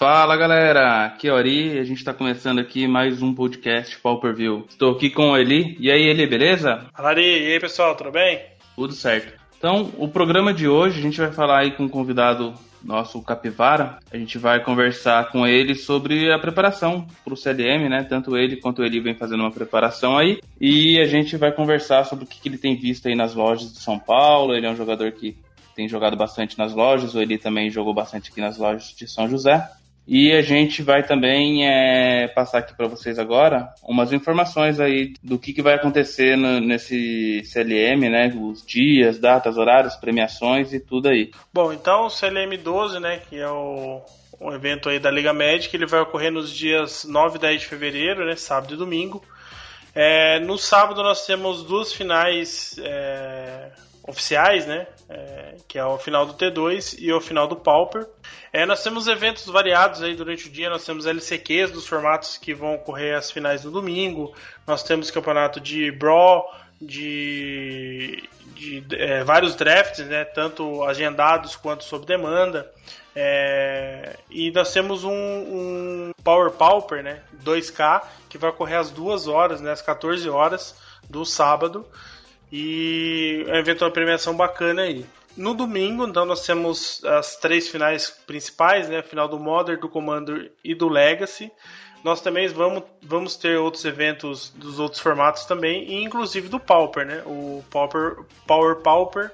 Fala galera, aqui é o Ari, a gente está começando aqui mais um podcast Pauper View. Estou aqui com o Eli. E aí, Eli, beleza? Fala Ari, e aí pessoal, tudo bem? Tudo certo. Então, o programa de hoje a gente vai falar aí com um convidado nosso, Capivara. A gente vai conversar com ele sobre a preparação para o CLM, né? Tanto ele quanto ele vem fazendo uma preparação aí. E a gente vai conversar sobre o que, que ele tem visto aí nas lojas de São Paulo. Ele é um jogador que tem jogado bastante nas lojas, o Eli também jogou bastante aqui nas lojas de São José. E a gente vai também é, passar aqui para vocês agora umas informações aí do que, que vai acontecer no, nesse CLM, né? Os dias, datas, horários, premiações e tudo aí. Bom, então o CLM 12, né? Que é o, evento aí da Liga Médica, ele vai ocorrer nos dias 9 e 10 de fevereiro, né? Sábado e domingo. É, no sábado nós temos duas finais é, oficiais, né? É, que é o final do T2 e o final do Pauper. É, nós temos eventos variados aí durante o dia, nós temos LCQs dos formatos que vão ocorrer as finais no domingo, nós temos campeonato de Brawl, de, de é, vários drafts, né, tanto agendados quanto sob demanda. É, e nós temos um, um, Power Pauper, né, 2K, que vai ocorrer às 2 horas, né, às 14 horas do sábado. E é evento, uma premiação bacana aí. No domingo, então, nós temos as três finais principais, né? A final do Modern, do Commander e do Legacy. Nós também vamos, vamos ter outros eventos dos outros formatos também, e inclusive do Pauper, né? O Pauper, Power Pauper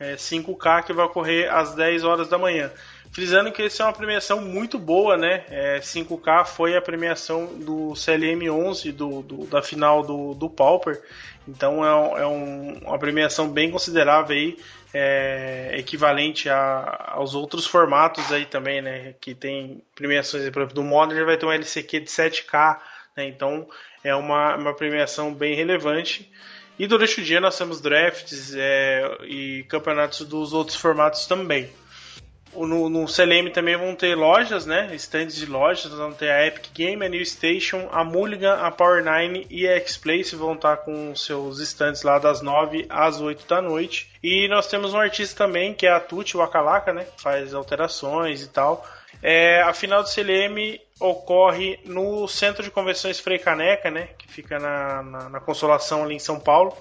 é, 5K que vai ocorrer às 10 horas da manhã. Frisando que essa é uma premiação muito boa, né? É, 5K foi a premiação do CLM 11 do, do da final do, do Pauper. Então é, é um, uma premiação bem considerável aí é, equivalente a, aos outros formatos aí também, né? Que tem premiações, por exemplo, do Modern vai ter um LCQ de 7K, né? Então é uma, uma premiação bem relevante. E durante o dia nós temos drafts é, e campeonatos dos outros formatos também. No, no CLM também vão ter lojas, né? Stands de lojas. Vão ter a Epic Game, a New Station, a Mulligan, a Power9 e a X-Place vão estar com seus stands lá das 9 às 8 da noite. E nós temos um artista também, que é a Tuti Wakalaka, né? Faz alterações e tal. É, a final do CLM ocorre no Centro de Convenções Frei Caneca, né? Que fica na, na, na Consolação ali em São Paulo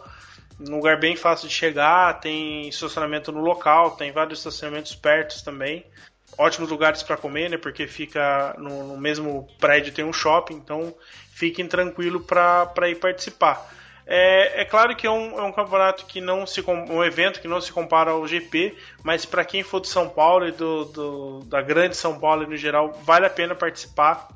um lugar bem fácil de chegar, tem estacionamento no local, tem vários estacionamentos perto também. Ótimos lugares para comer, né? Porque fica no, no, mesmo prédio tem um shopping, então fiquem tranquilo para ir participar. É, é, claro que é um, é um campeonato que não se um evento que não se compara ao GP, mas para quem for de São Paulo e do, do, da grande São Paulo no geral, vale a pena participar.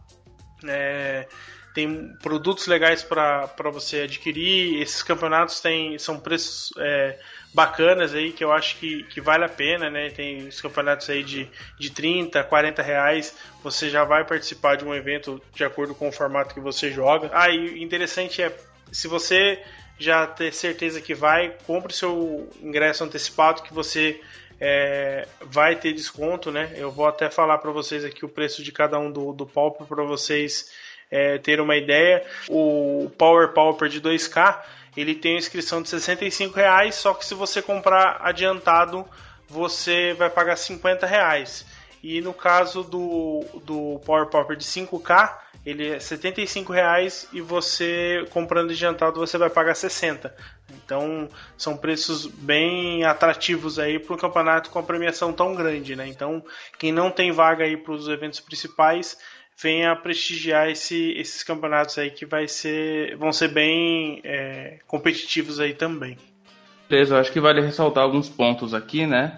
É, tem produtos legais para você adquirir. Esses campeonatos têm, são preços é, bacanas aí que eu acho que, que vale a pena, né? Tem os campeonatos aí de, de 30, 40 reais. Você já vai participar de um evento de acordo com o formato que você joga. Ah, e interessante é se você já ter certeza que vai, compre seu ingresso antecipado que você é, vai ter desconto, né? Eu vou até falar para vocês aqui o preço de cada um do, do palco para vocês é, ter uma ideia, o Power Pauper de 2K ele tem inscrição de 65 reais, só que se você comprar adiantado você vai pagar 50 reais. E no caso do, do Power Pauper de 5K, ele é 75 reais e você comprando adiantado você vai pagar 60. Então são preços bem atrativos aí para um campeonato com a premiação tão grande, né? Então quem não tem vaga aí para os eventos principais venha prestigiar esse, esses campeonatos aí que vai ser, vão ser bem é, competitivos aí também. Beleza, eu acho que vale ressaltar alguns pontos aqui, né?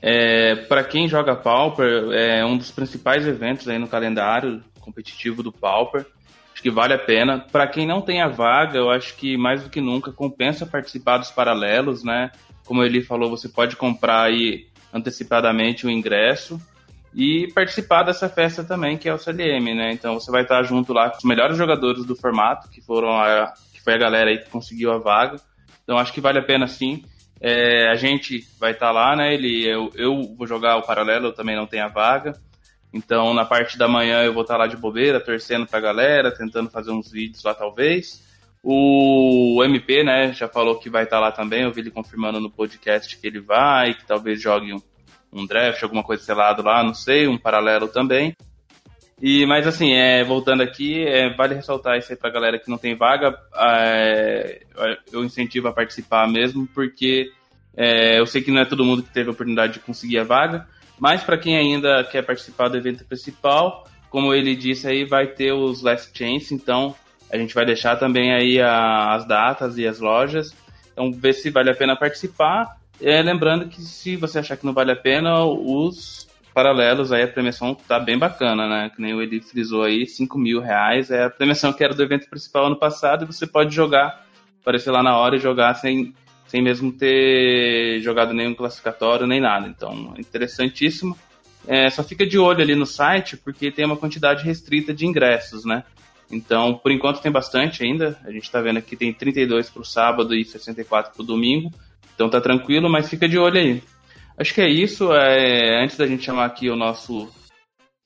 É, para quem joga Pauper, é um dos principais eventos aí no calendário competitivo do Pauper. Acho que vale a pena. Para quem não tem a vaga, eu acho que mais do que nunca compensa participar dos paralelos, né? Como ele falou, você pode comprar aí antecipadamente o ingresso e participar dessa festa também, que é o CLM, né? Então você vai estar junto lá com os melhores jogadores do formato, que foram a, que foi a galera aí que conseguiu a vaga. Então acho que vale a pena sim. É, a gente vai estar lá, né? Ele, eu, eu vou jogar o paralelo, eu também não tenho a vaga. Então na parte da manhã eu vou estar lá de bobeira, torcendo pra galera, tentando fazer uns vídeos lá talvez. O MP, né, já falou que vai estar lá também, eu vi ele confirmando no podcast que ele vai, que talvez jogue um, um draft, alguma coisa selado lá, não sei, um paralelo também. E, mas assim, é, voltando aqui, é, vale ressaltar isso aí pra galera que não tem vaga, é, eu incentivo a participar mesmo, porque é, eu sei que não é todo mundo que teve a oportunidade de conseguir a vaga, mas para quem ainda quer participar do evento principal, como ele disse aí, vai ter os Last Chance, então a gente vai deixar também aí a, as datas e as lojas. Então, ver se vale a pena participar. É, lembrando que se você achar que não vale a pena, os paralelos aí, a premiação tá bem bacana, né? Que nem o Eli frisou aí, 5 mil reais. É a premiação que era do evento principal ano passado e você pode jogar, aparecer lá na hora e jogar sem, sem mesmo ter jogado nenhum classificatório nem nada. Então, interessantíssimo. É, só fica de olho ali no site, porque tem uma quantidade restrita de ingressos, né? Então, por enquanto tem bastante ainda. A gente está vendo aqui tem 32 para o sábado e 64 para o domingo. Então tá tranquilo, mas fica de olho aí. Acho que é isso. É, antes da gente chamar aqui o nosso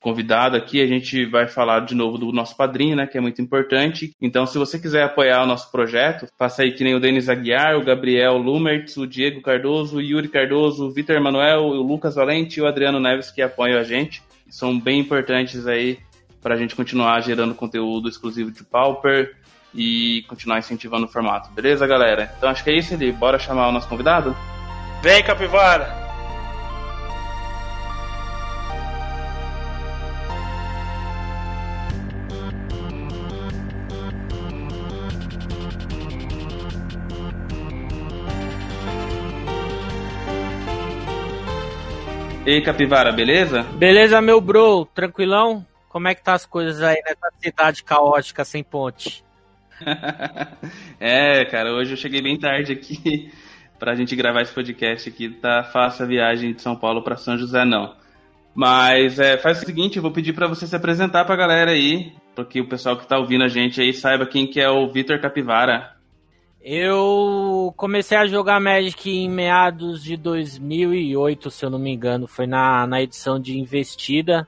convidado aqui, a gente vai falar de novo do nosso padrinho, né, que é muito importante. Então, se você quiser apoiar o nosso projeto, faça aí que nem o Denis Aguiar, o Gabriel Lumertz, o Diego Cardoso, o Yuri Cardoso, o Vitor Manuel, o Lucas Valente e o Adriano Neves que apoiam a gente. São bem importantes aí para a gente continuar gerando conteúdo exclusivo de Pauper e continuar incentivando o formato. Beleza, galera? Então acho que é isso ali. Bora chamar o nosso convidado? Vem, Capivara! E aí, Capivara, beleza? Beleza, meu bro, tranquilão? Como é que tá as coisas aí nessa cidade caótica sem ponte? é, cara, hoje eu cheguei bem tarde aqui pra gente gravar esse podcast aqui. Tá fácil a viagem de São Paulo para São José, não. Mas é, faz o seguinte, eu vou pedir para você se apresentar pra galera aí, porque o pessoal que tá ouvindo a gente aí saiba quem que é o Vitor Capivara. Eu comecei a jogar Magic em meados de 2008, se eu não me engano. Foi na, na edição de Investida.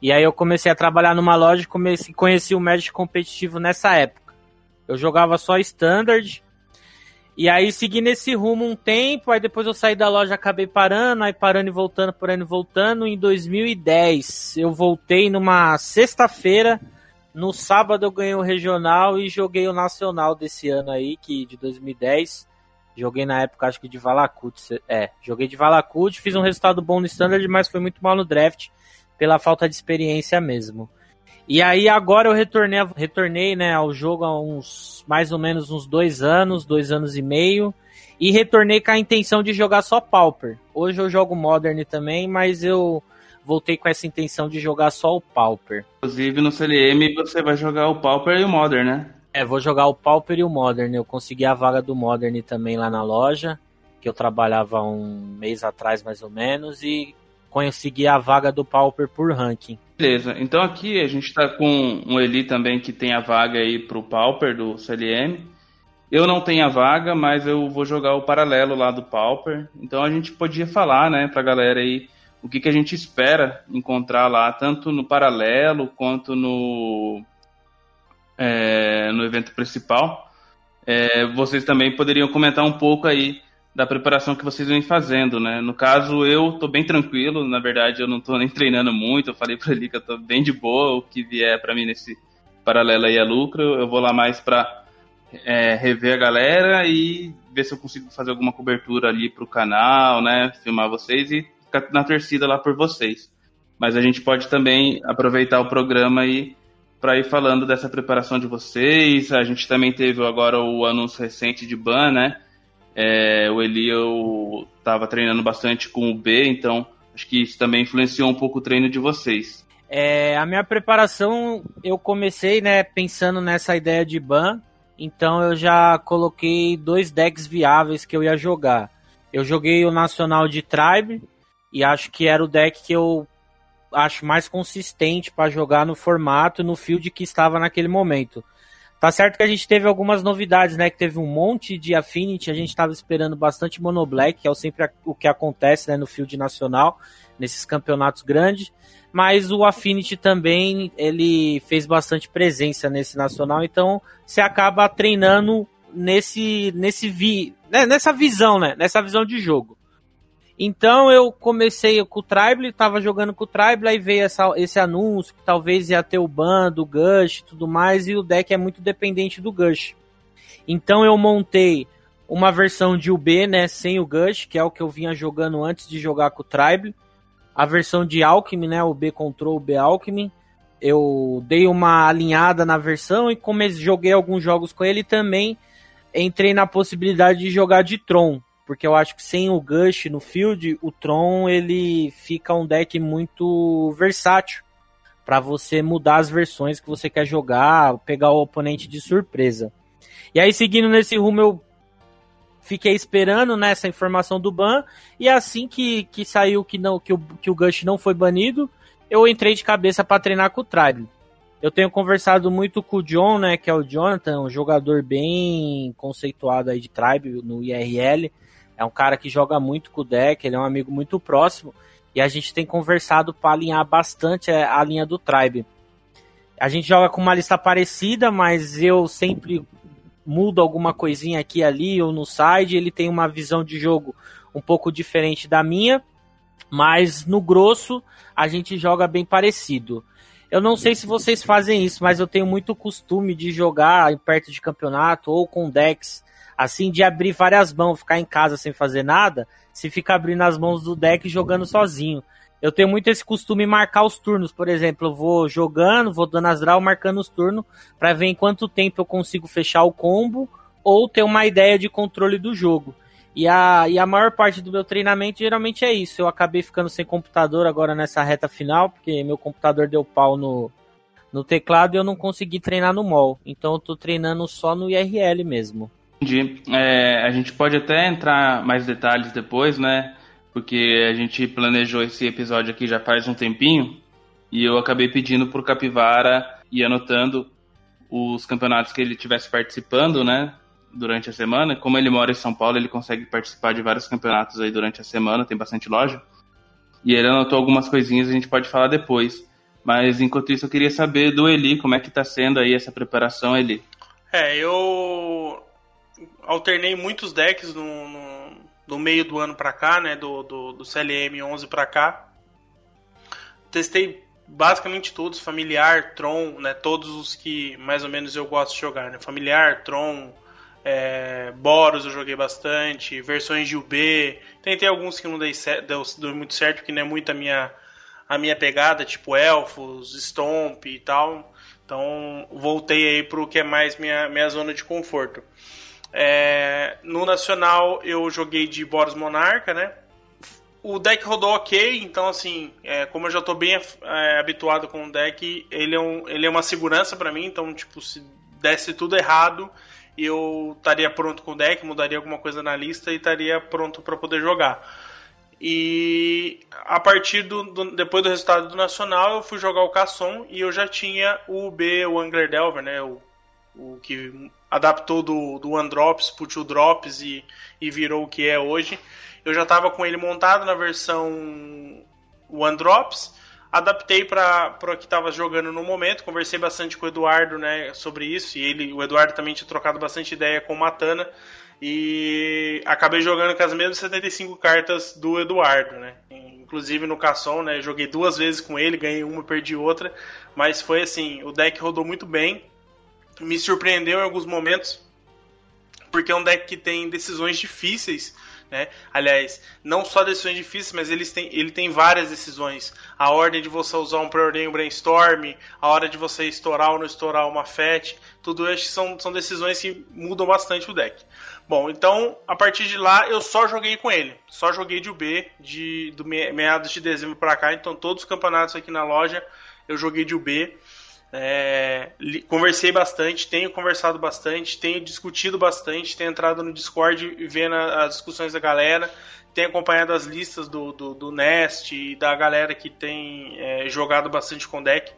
E aí eu comecei a trabalhar numa loja e comecei, conheci o Magic competitivo nessa época. Eu jogava só Standard. E aí segui nesse rumo um tempo, aí depois eu saí da loja, acabei parando, aí parando e voltando, parando e voltando. Em 2010 eu voltei numa sexta-feira no sábado eu ganhei o regional e joguei o nacional desse ano aí, que de 2010. Joguei na época, acho que de Valakut. É, joguei de Valakut, fiz um resultado bom no Standard, mas foi muito mal no draft, pela falta de experiência mesmo. E aí agora eu retornei, retornei né, ao jogo há uns mais ou menos uns dois anos, dois anos e meio. E retornei com a intenção de jogar só Pauper. Hoje eu jogo Modern também, mas eu voltei com essa intenção de jogar só o Pauper. Inclusive no CLM você vai jogar o Pauper e o Modern, né? É, vou jogar o Pauper e o Modern. Eu consegui a vaga do Modern também lá na loja, que eu trabalhava um mês atrás mais ou menos, e consegui a vaga do Pauper por ranking. Beleza, então aqui a gente tá com um Eli também que tem a vaga aí pro Pauper do CLM. Eu não tenho a vaga, mas eu vou jogar o paralelo lá do Pauper. Então a gente podia falar, né, pra galera aí o que, que a gente espera encontrar lá, tanto no paralelo quanto no, é, no evento principal. É, vocês também poderiam comentar um pouco aí da preparação que vocês vêm fazendo, né? No caso, eu tô bem tranquilo, na verdade eu não tô nem treinando muito, eu falei para ele que eu tô bem de boa, o que vier para mim nesse paralelo aí é lucro, eu vou lá mais para é, rever a galera e ver se eu consigo fazer alguma cobertura ali pro canal, né? Filmar vocês e na torcida lá por vocês. Mas a gente pode também aproveitar o programa aí para ir falando dessa preparação de vocês. A gente também teve agora o anúncio recente de ban, né? É, o Eli eu estava treinando bastante com o B, então acho que isso também influenciou um pouco o treino de vocês. É, a minha preparação eu comecei, né, pensando nessa ideia de ban, então eu já coloquei dois decks viáveis que eu ia jogar. Eu joguei o Nacional de Tribe, e acho que era o deck que eu acho mais consistente para jogar no formato no field que estava naquele momento. Tá certo que a gente teve algumas novidades, né? Que teve um monte de Affinity, a gente estava esperando bastante Mono Black, que é sempre o que acontece né, no field nacional, nesses campeonatos grandes. Mas o Affinity também, ele fez bastante presença nesse nacional, então você acaba treinando nesse, nesse vi, né, nessa visão, né? Nessa visão de jogo. Então eu comecei com o Tribal, tava jogando com o Tribal, aí veio essa, esse anúncio que talvez ia ter o ban do Gush e tudo mais, e o deck é muito dependente do Gush. Então eu montei uma versão de UB, né, sem o Gush, que é o que eu vinha jogando antes de jogar com o Tribal. A versão de Alchemy, né, o B Control, o B Alchemy. Eu dei uma alinhada na versão e comecei, joguei alguns jogos com ele também entrei na possibilidade de jogar de Tron, porque eu acho que sem o Gush no field, o Tron ele fica um deck muito versátil para você mudar as versões que você quer jogar, pegar o oponente de surpresa. E aí seguindo nesse rumo eu fiquei esperando nessa né, informação do ban e assim que, que saiu que não que o, que o Gush não foi banido, eu entrei de cabeça para treinar com o Tribe. Eu tenho conversado muito com o John, né, que é o Jonathan, um jogador bem conceituado aí de Tribe no IRL. É um cara que joga muito com o deck, ele é um amigo muito próximo. E a gente tem conversado para alinhar bastante a linha do Tribe. A gente joga com uma lista parecida, mas eu sempre mudo alguma coisinha aqui ali ou no side. Ele tem uma visão de jogo um pouco diferente da minha, mas no grosso a gente joga bem parecido. Eu não sei se vocês fazem isso, mas eu tenho muito costume de jogar perto de campeonato ou com decks, assim, de abrir várias mãos, ficar em casa sem fazer nada, se fica abrindo as mãos do deck e jogando sozinho. Eu tenho muito esse costume de marcar os turnos, por exemplo, eu vou jogando, vou dando as draw, marcando os turnos, para ver em quanto tempo eu consigo fechar o combo ou ter uma ideia de controle do jogo. E a, e a maior parte do meu treinamento geralmente é isso. Eu acabei ficando sem computador agora nessa reta final, porque meu computador deu pau no, no teclado e eu não consegui treinar no mall. Então eu tô treinando só no IRL mesmo. Entendi. É, a gente pode até entrar mais detalhes depois, né? Porque a gente planejou esse episódio aqui já faz um tempinho e eu acabei pedindo pro Capivara e anotando os campeonatos que ele tivesse participando, né? durante a semana. Como ele mora em São Paulo, ele consegue participar de vários campeonatos aí durante a semana, tem bastante loja. E ele anotou algumas coisinhas, a gente pode falar depois. Mas enquanto isso, eu queria saber do Eli, como é que tá sendo aí essa preparação, Eli? É, eu alternei muitos decks no, no, no meio do ano pra cá, né, do, do, do CLM 11 pra cá. Testei basicamente todos, familiar, Tron, né, todos os que mais ou menos eu gosto de jogar, né, familiar, Tron, é, Boros eu joguei bastante, versões de UB. Tentei alguns que não dei, deu, deu, muito certo, que não é muito a minha, a minha pegada, tipo Elfos, Stomp e tal. Então voltei aí pro que é mais minha, minha zona de conforto. É, no Nacional eu joguei de Boros Monarca, né? O deck rodou ok, então assim, é, como eu já estou bem é, habituado com o deck, ele é, um, ele é uma segurança para mim, então tipo, se desse tudo errado, eu estaria pronto com o deck, mudaria alguma coisa na lista e estaria pronto para poder jogar. E a partir do, do, depois do resultado do Nacional, eu fui jogar o Casson e eu já tinha o B, o Angler Delver, né? O, o que adaptou do, do One Drops pro Two Drops e, e virou o que é hoje. Eu já estava com ele montado na versão One Drops adaptei para o que estava jogando no momento. Conversei bastante com o Eduardo né, sobre isso. E ele, o Eduardo também tinha trocado bastante ideia com o Matana. E acabei jogando com as mesmas 75 cartas do Eduardo, né? Inclusive no Casson, né? Joguei duas vezes com ele, ganhei uma, perdi outra. Mas foi assim, o deck rodou muito bem. Me surpreendeu em alguns momentos. Porque é um deck que tem decisões difíceis né? Aliás, não só decisões difíceis, mas eles têm, ele tem várias decisões. A ordem de você usar um preordain um brainstorm, a hora de você estourar ou não estourar uma FET, tudo isso são, são decisões que mudam bastante o deck. Bom, então a partir de lá eu só joguei com ele, só joguei de UB de do meados de dezembro para cá, então todos os campeonatos aqui na loja eu joguei de UB. É, conversei bastante, tenho conversado bastante, tenho discutido bastante, tenho entrado no Discord e vendo as discussões da galera, tenho acompanhado as listas do, do, do Nest e da galera que tem é, jogado bastante com deck.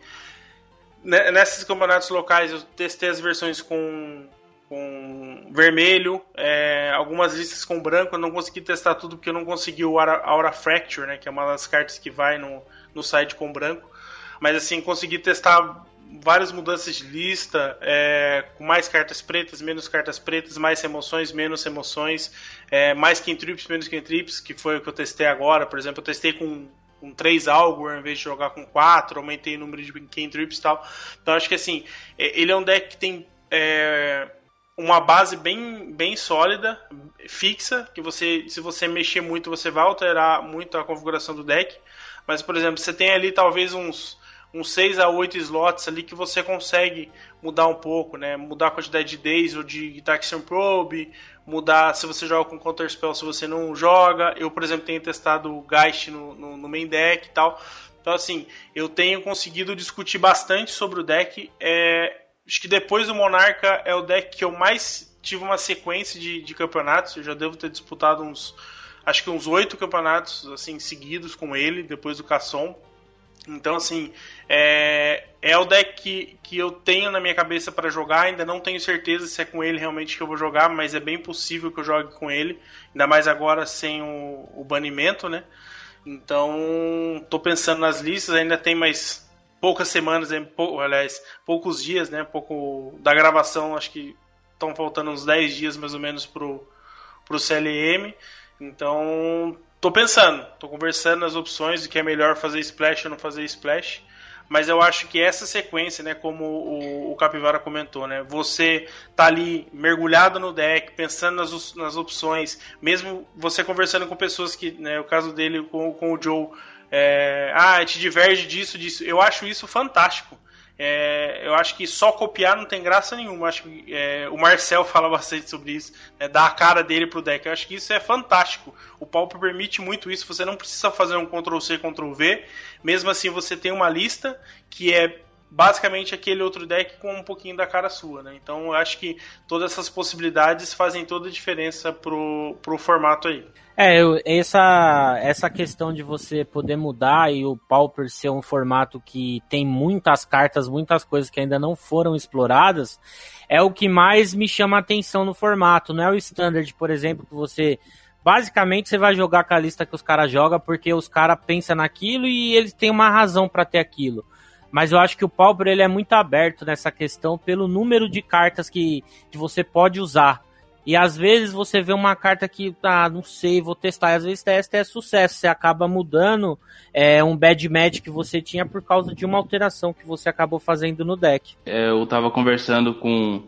Nesses campeonatos locais eu testei as versões com, com vermelho, é, algumas listas com branco, eu não consegui testar tudo porque eu não consegui o Aura, Aura Fracture, né, que é uma das cartas que vai no, no site com branco. Mas assim, consegui testar várias mudanças de lista, é, com mais cartas pretas, menos cartas pretas, mais emoções, menos emoções, é, mais cantrips, menos cantrips, que foi o que eu testei agora. Por exemplo, eu testei com, com 3 algo ao invés de jogar com 4, aumentei o número de cantrips e tal. Então acho que assim, ele é um deck que tem é, uma base bem, bem sólida, fixa, que você, se você mexer muito, você vai alterar muito a configuração do deck. Mas, por exemplo, você tem ali talvez uns uns 6 a 8 slots ali que você consegue mudar um pouco, né? Mudar a quantidade de days ou de Taxion Probe, mudar se você joga com Counter Spell, se você não joga. Eu, por exemplo, tenho testado o Geist no, no, no main deck e tal. Então, assim, eu tenho conseguido discutir bastante sobre o deck. É, acho que depois do Monarca é o deck que eu mais tive uma sequência de, de campeonatos. Eu já devo ter disputado uns, acho que uns oito campeonatos assim seguidos com ele, depois do Casson. Então, assim, é, é o deck que, que eu tenho na minha cabeça para jogar. Ainda não tenho certeza se é com ele realmente que eu vou jogar, mas é bem possível que eu jogue com ele. Ainda mais agora sem o, o banimento, né? Então, tô pensando nas listas. Ainda tem mais poucas semanas, pou, aliás, poucos dias, né? Pouco da gravação, acho que estão faltando uns 10 dias mais ou menos pro, pro CLM. Então, tô pensando, tô conversando nas opções de que é melhor fazer splash ou não fazer splash. Mas eu acho que essa sequência, né, como o, o Capivara comentou, né, você tá ali mergulhado no deck, pensando nas, nas opções, mesmo você conversando com pessoas que, né, o caso dele com, com o Joe, é, ah, te diverge disso, disso. Eu acho isso fantástico. É, eu acho que só copiar não tem graça nenhuma. Acho que é, o Marcel fala bastante sobre isso, né, dar a cara dele pro deck. Eu acho que isso é fantástico. O Pauper permite muito isso. Você não precisa fazer um Ctrl C, Ctrl V. Mesmo assim, você tem uma lista que é basicamente aquele outro deck com um pouquinho da cara sua, né? Então eu acho que todas essas possibilidades fazem toda a diferença pro, pro formato aí. É, eu, essa, essa questão de você poder mudar e o Pauper ser um formato que tem muitas cartas, muitas coisas que ainda não foram exploradas, é o que mais me chama a atenção no formato. Não é o Standard, por exemplo, que você basicamente você vai jogar com a lista que os caras jogam porque os caras pensam naquilo e eles têm uma razão para ter aquilo. Mas eu acho que o Pauper ele é muito aberto nessa questão pelo número de cartas que, que você pode usar. E às vezes você vê uma carta que, ah, não sei, vou testar. E às vezes testa é sucesso. Você acaba mudando é, um bad match que você tinha por causa de uma alteração que você acabou fazendo no deck. É, eu tava conversando com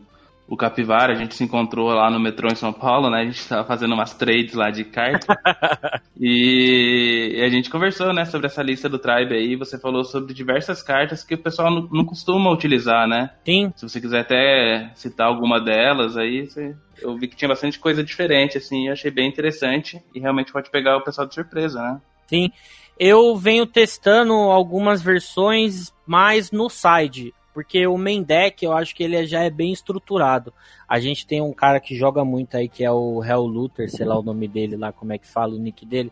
o Capivara, a gente se encontrou lá no metrô em São Paulo, né? A gente tava fazendo umas trades lá de carta. e, e, a gente conversou, né, sobre essa lista do Tribe aí. Você falou sobre diversas cartas que o pessoal não, não costuma utilizar, né? Sim. Se você quiser até citar alguma delas aí, você, eu vi que tinha bastante coisa diferente, assim, eu achei bem interessante e realmente pode pegar o pessoal de surpresa, né? Sim. Eu venho testando algumas versões mais no side. Porque o main deck, eu acho que ele já é bem estruturado. A gente tem um cara que joga muito aí, que é o Hell Luther, sei lá o nome dele lá, como é que fala o nick dele.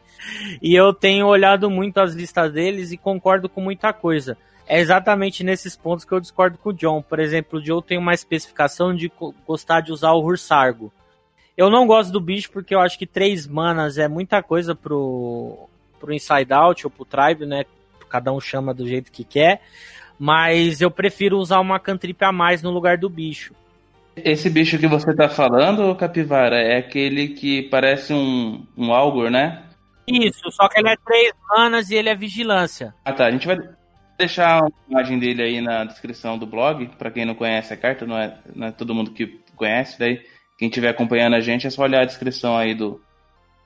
E eu tenho olhado muito as listas deles e concordo com muita coisa. É exatamente nesses pontos que eu discordo com o John. Por exemplo, o Joe tem uma especificação de gostar de usar o Hursargo. Eu não gosto do bicho porque eu acho que três manas é muita coisa pro, pro Inside Out ou pro Tribe, né? Cada um chama do jeito que quer mas eu prefiro usar uma cantrip a mais no lugar do bicho. Esse bicho que você tá falando, Capivara, é aquele que parece um, um Algor, né? Isso, só que ele é três manas e ele é vigilância. Ah tá, a gente vai deixar a imagem dele aí na descrição do blog, para quem não conhece a carta, não é, não é todo mundo que conhece, daí quem estiver acompanhando a gente é só olhar a descrição aí do,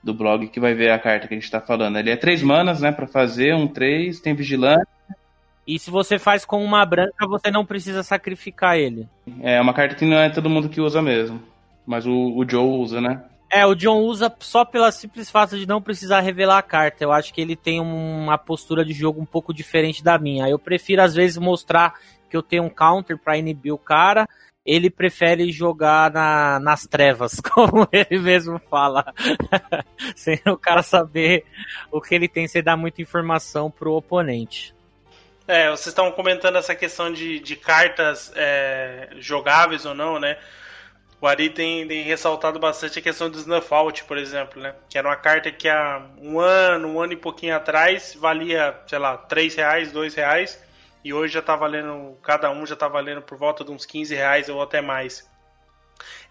do blog que vai ver a carta que a gente tá falando. Ele é três manas, né, para fazer, um três, tem vigilância, e se você faz com uma branca, você não precisa sacrificar ele. É uma carta que não é todo mundo que usa mesmo. Mas o, o Joe usa, né? É, o John usa só pela simples fato de não precisar revelar a carta. Eu acho que ele tem uma postura de jogo um pouco diferente da minha. Eu prefiro, às vezes, mostrar que eu tenho um counter para inibir o cara. Ele prefere jogar na, nas trevas, como ele mesmo fala. Sem o cara saber o que ele tem, sem dar muita informação pro oponente. É, vocês estão comentando essa questão de, de cartas é, jogáveis ou não, né? O Ari tem, tem, ressaltado bastante a questão do Snuff Out, por exemplo, né? Que era uma carta que há um ano, um ano e pouquinho atrás valia, sei lá, 3 reais, 2 reais. e hoje já tá valendo, cada um já tá valendo por volta de uns 15 reais ou até mais.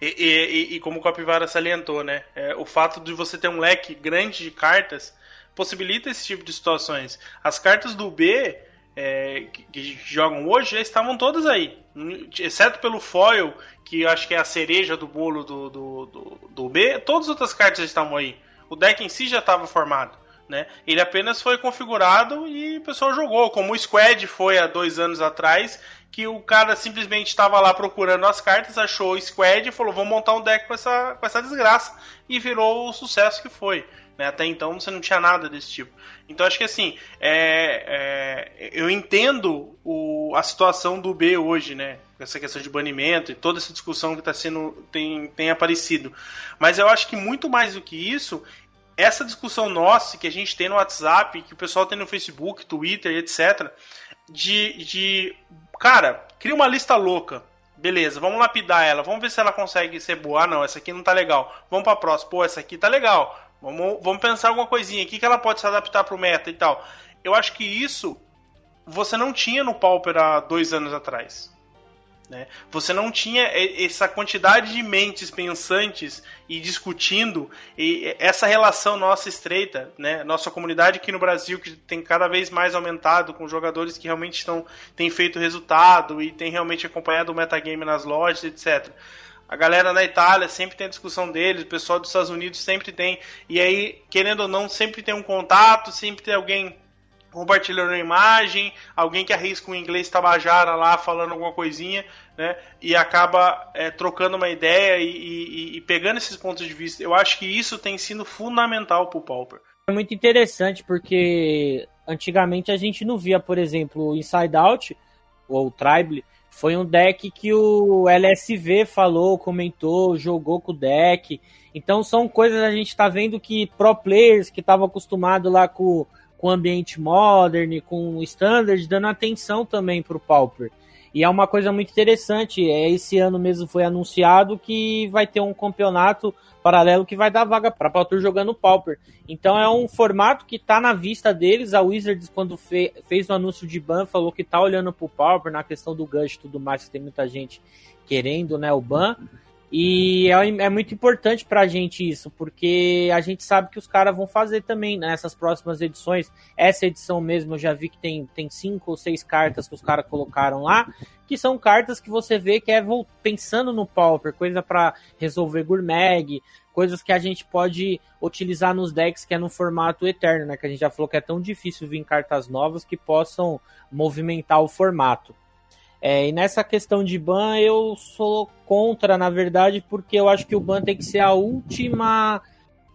E, e, e como o Capivara salientou, né? É, o fato de você ter um leque grande de cartas possibilita esse tipo de situações. As cartas do B é, que, que, jogam hoje já estavam todas aí, exceto pelo foil, que eu acho que é a cereja do bolo do, do, do, do B, todas as outras cartas já estavam aí. O deck em si já estava formado. Né? Ele apenas foi configurado e o pessoal jogou, como o Squad foi há dois anos atrás, que o cara simplesmente estava lá procurando as cartas, achou o Squad e falou: vou montar um deck com essa, com essa desgraça. E virou o sucesso que foi. Né? Até então você não tinha nada desse tipo. Então acho que assim, é, é, eu entendo o, a situação do B hoje, né? Essa questão de banimento e toda essa discussão que está sendo tem, tem aparecido. Mas eu acho que muito mais do que isso, essa discussão nossa que a gente tem no WhatsApp, que o pessoal tem no Facebook, Twitter, etc., de, de cara, cria uma lista louca. Beleza, vamos lapidar ela, vamos ver se ela consegue ser boa. Ah, não, essa aqui não tá legal. Vamos pra próxima. Pô, essa aqui tá legal. Vamos, vamos pensar alguma coisinha aqui que ela pode se adaptar pro meta e tal. Eu acho que isso você não tinha no Pauper há dois anos atrás. Né? Você não tinha essa quantidade de mentes pensantes e discutindo e essa relação nossa estreita, né? Nossa comunidade aqui no Brasil que tem cada vez mais aumentado com jogadores que realmente estão têm feito resultado e têm realmente acompanhado o metagame nas lojas, etc. A galera na Itália sempre tem a discussão deles, o pessoal dos Estados Unidos sempre tem, e aí, querendo ou não, sempre tem um contato, sempre tem alguém compartilhando a imagem, alguém que arrisca um inglês tabajara lá falando alguma coisinha, né? E acaba é, trocando uma ideia e, e, e, pegando esses pontos de vista. Eu acho que isso tem sido fundamental pro Pauper. É muito interessante porque antigamente a gente não via, por exemplo, o Inside Out ou o Tribe. Foi um deck que o LSV falou, comentou, jogou com o deck. Então são coisas a gente tá vendo que pro players que estavam acostumados lá com com ambiente modern, com standard, dando atenção também para o Pauper. E é uma coisa muito interessante. É, esse ano mesmo foi anunciado que vai ter um campeonato paralelo que vai dar vaga para Pauper jogando Pauper. Então é um formato que está na vista deles. A Wizards, quando fe fez o anúncio de ban, falou que está olhando para o Pauper na questão do Gush e tudo mais, que tem muita gente querendo né, o ban. E é, é muito importante pra gente isso, porque a gente sabe que os caras vão fazer também nessas próximas edições. Essa edição mesmo eu já vi que tem, tem cinco ou seis cartas que os caras colocaram lá, que são cartas que você vê que é pensando no Pauper, coisa para resolver Gourmag, coisas que a gente pode utilizar nos decks que é no formato eterno, né? Que a gente já falou que é tão difícil vir cartas novas que possam movimentar o formato. É, e nessa questão de ban, eu sou contra, na verdade, porque eu acho que o ban tem que ser a última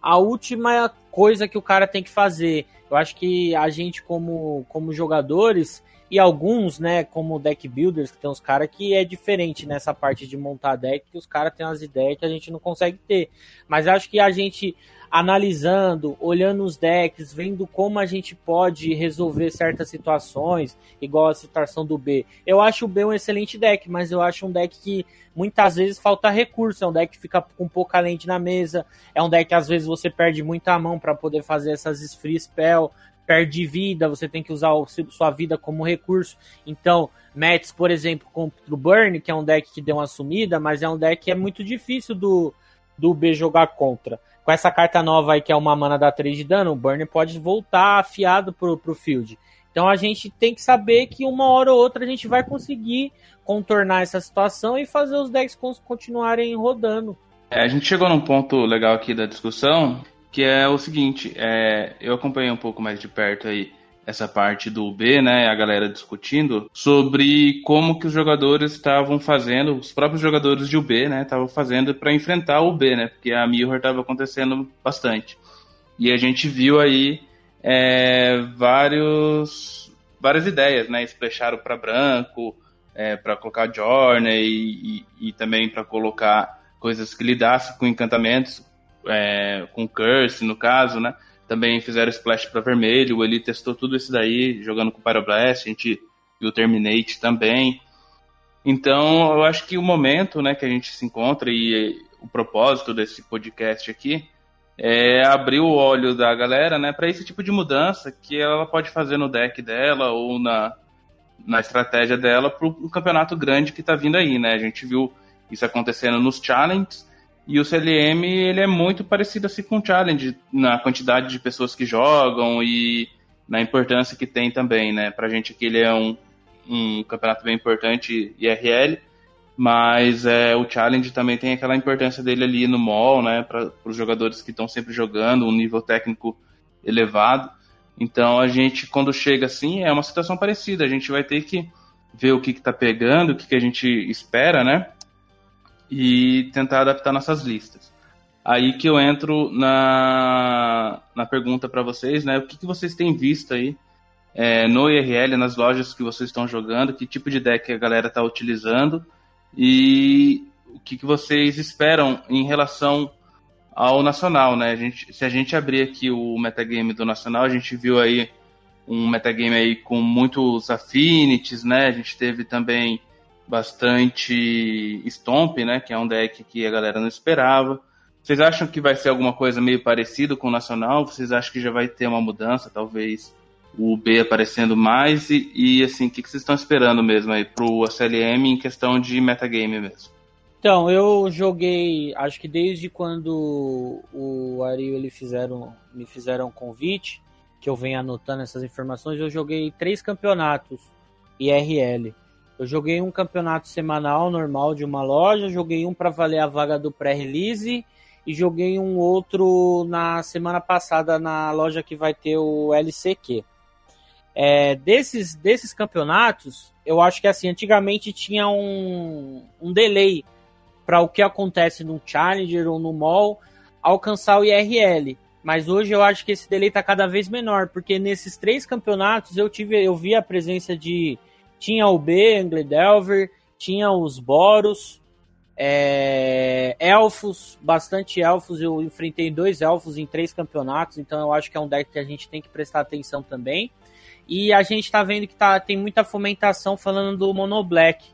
a última coisa que o cara tem que fazer. Eu acho que a gente, como, como jogadores, e alguns, né, como deck builders, que tem uns caras que é diferente nessa parte de montar deck, que os caras têm umas ideias que a gente não consegue ter. Mas acho que a gente analisando, olhando os decks, vendo como a gente pode resolver certas situações, igual a situação do B. Eu acho o B um excelente deck, mas eu acho um deck que muitas vezes falta recurso, é um deck que fica com pouca lente na mesa, é um deck que às vezes você perde muita mão para poder fazer essas free spell, perde vida, você tem que usar sua vida como recurso. Então, Mets, por exemplo, contra o Burn, que é um deck que deu uma sumida, mas é um deck que é muito difícil do, do B jogar contra com essa carta nova aí, que é uma mana da 3 de dano, o Burn pode voltar afiado pro, pro field. Então a gente tem que saber que uma hora ou outra a gente vai conseguir contornar essa situação e fazer os decks continuarem rodando. É, a gente chegou num ponto legal aqui da discussão, que é o seguinte, é, eu acompanhei um pouco mais de perto aí essa parte do B, né, a galera discutindo sobre como que os jogadores estavam fazendo, os próprios jogadores de UB, né, estavam fazendo para enfrentar o B, né, porque a Mirror estava acontecendo bastante. E a gente viu aí é, vários, várias ideias, né, splasharam para branco, é, para colocar Journey e, e, e também para colocar coisas que lidassem com encantamentos, é, com Curse no caso, né, também fizeram splash para vermelho, ele testou tudo isso daí, jogando com Pyroblast, a gente viu Terminate também. Então, eu acho que o momento né, que a gente se encontra e o propósito desse podcast aqui é abrir o olho da galera né, para esse tipo de mudança que ela pode fazer no deck dela ou na, na estratégia dela para um campeonato grande que está vindo aí, né? A gente viu isso acontecendo nos challenges e o CLM ele é muito parecido assim com o challenge na quantidade de pessoas que jogam e na importância que tem também, né? Pra gente aqui ele é um, um campeonato bem importante IRL, mas é, o Challenge também tem aquela importância dele ali no mall, né? Para os jogadores que estão sempre jogando, um nível técnico elevado. Então a gente, quando chega assim, é uma situação parecida. A gente vai ter que ver o que está pegando, o que, que a gente espera, né? E tentar adaptar nossas listas. Aí que eu entro na, na pergunta para vocês, né? O que, que vocês têm visto aí é, no IRL, nas lojas que vocês estão jogando, que tipo de deck a galera está utilizando e o que, que vocês esperam em relação ao Nacional, né? A gente, se a gente abrir aqui o metagame do Nacional, a gente viu aí um metagame aí com muitos affinities, né? A gente teve também bastante Stomp, né? Que é um deck que a galera não esperava. Vocês acham que vai ser alguma coisa meio parecido com o Nacional? Vocês acham que já vai ter uma mudança, talvez o B aparecendo mais? E, e assim, o que, que vocês estão esperando mesmo aí pro SLM em questão de metagame mesmo? Então, eu joguei, acho que desde quando o Ari ele fizeram, me fizeram um convite, que eu venho anotando essas informações, eu joguei três campeonatos IRL. Eu joguei um campeonato semanal normal de uma loja, joguei um para valer a vaga do pré-release e joguei um outro na semana passada na loja que vai ter o LCQ. É, desses, desses campeonatos, eu acho que assim, antigamente tinha um, um delay para o que acontece no Challenger ou no Mall alcançar o IRL. Mas hoje eu acho que esse delay está cada vez menor, porque nesses três campeonatos eu tive, eu vi a presença de tinha o B, Angle Delver, tinha os Boros, é, elfos, bastante elfos. Eu enfrentei dois elfos em três campeonatos, então eu acho que é um deck que a gente tem que prestar atenção também. E a gente tá vendo que tá, tem muita fomentação falando do Mono Black,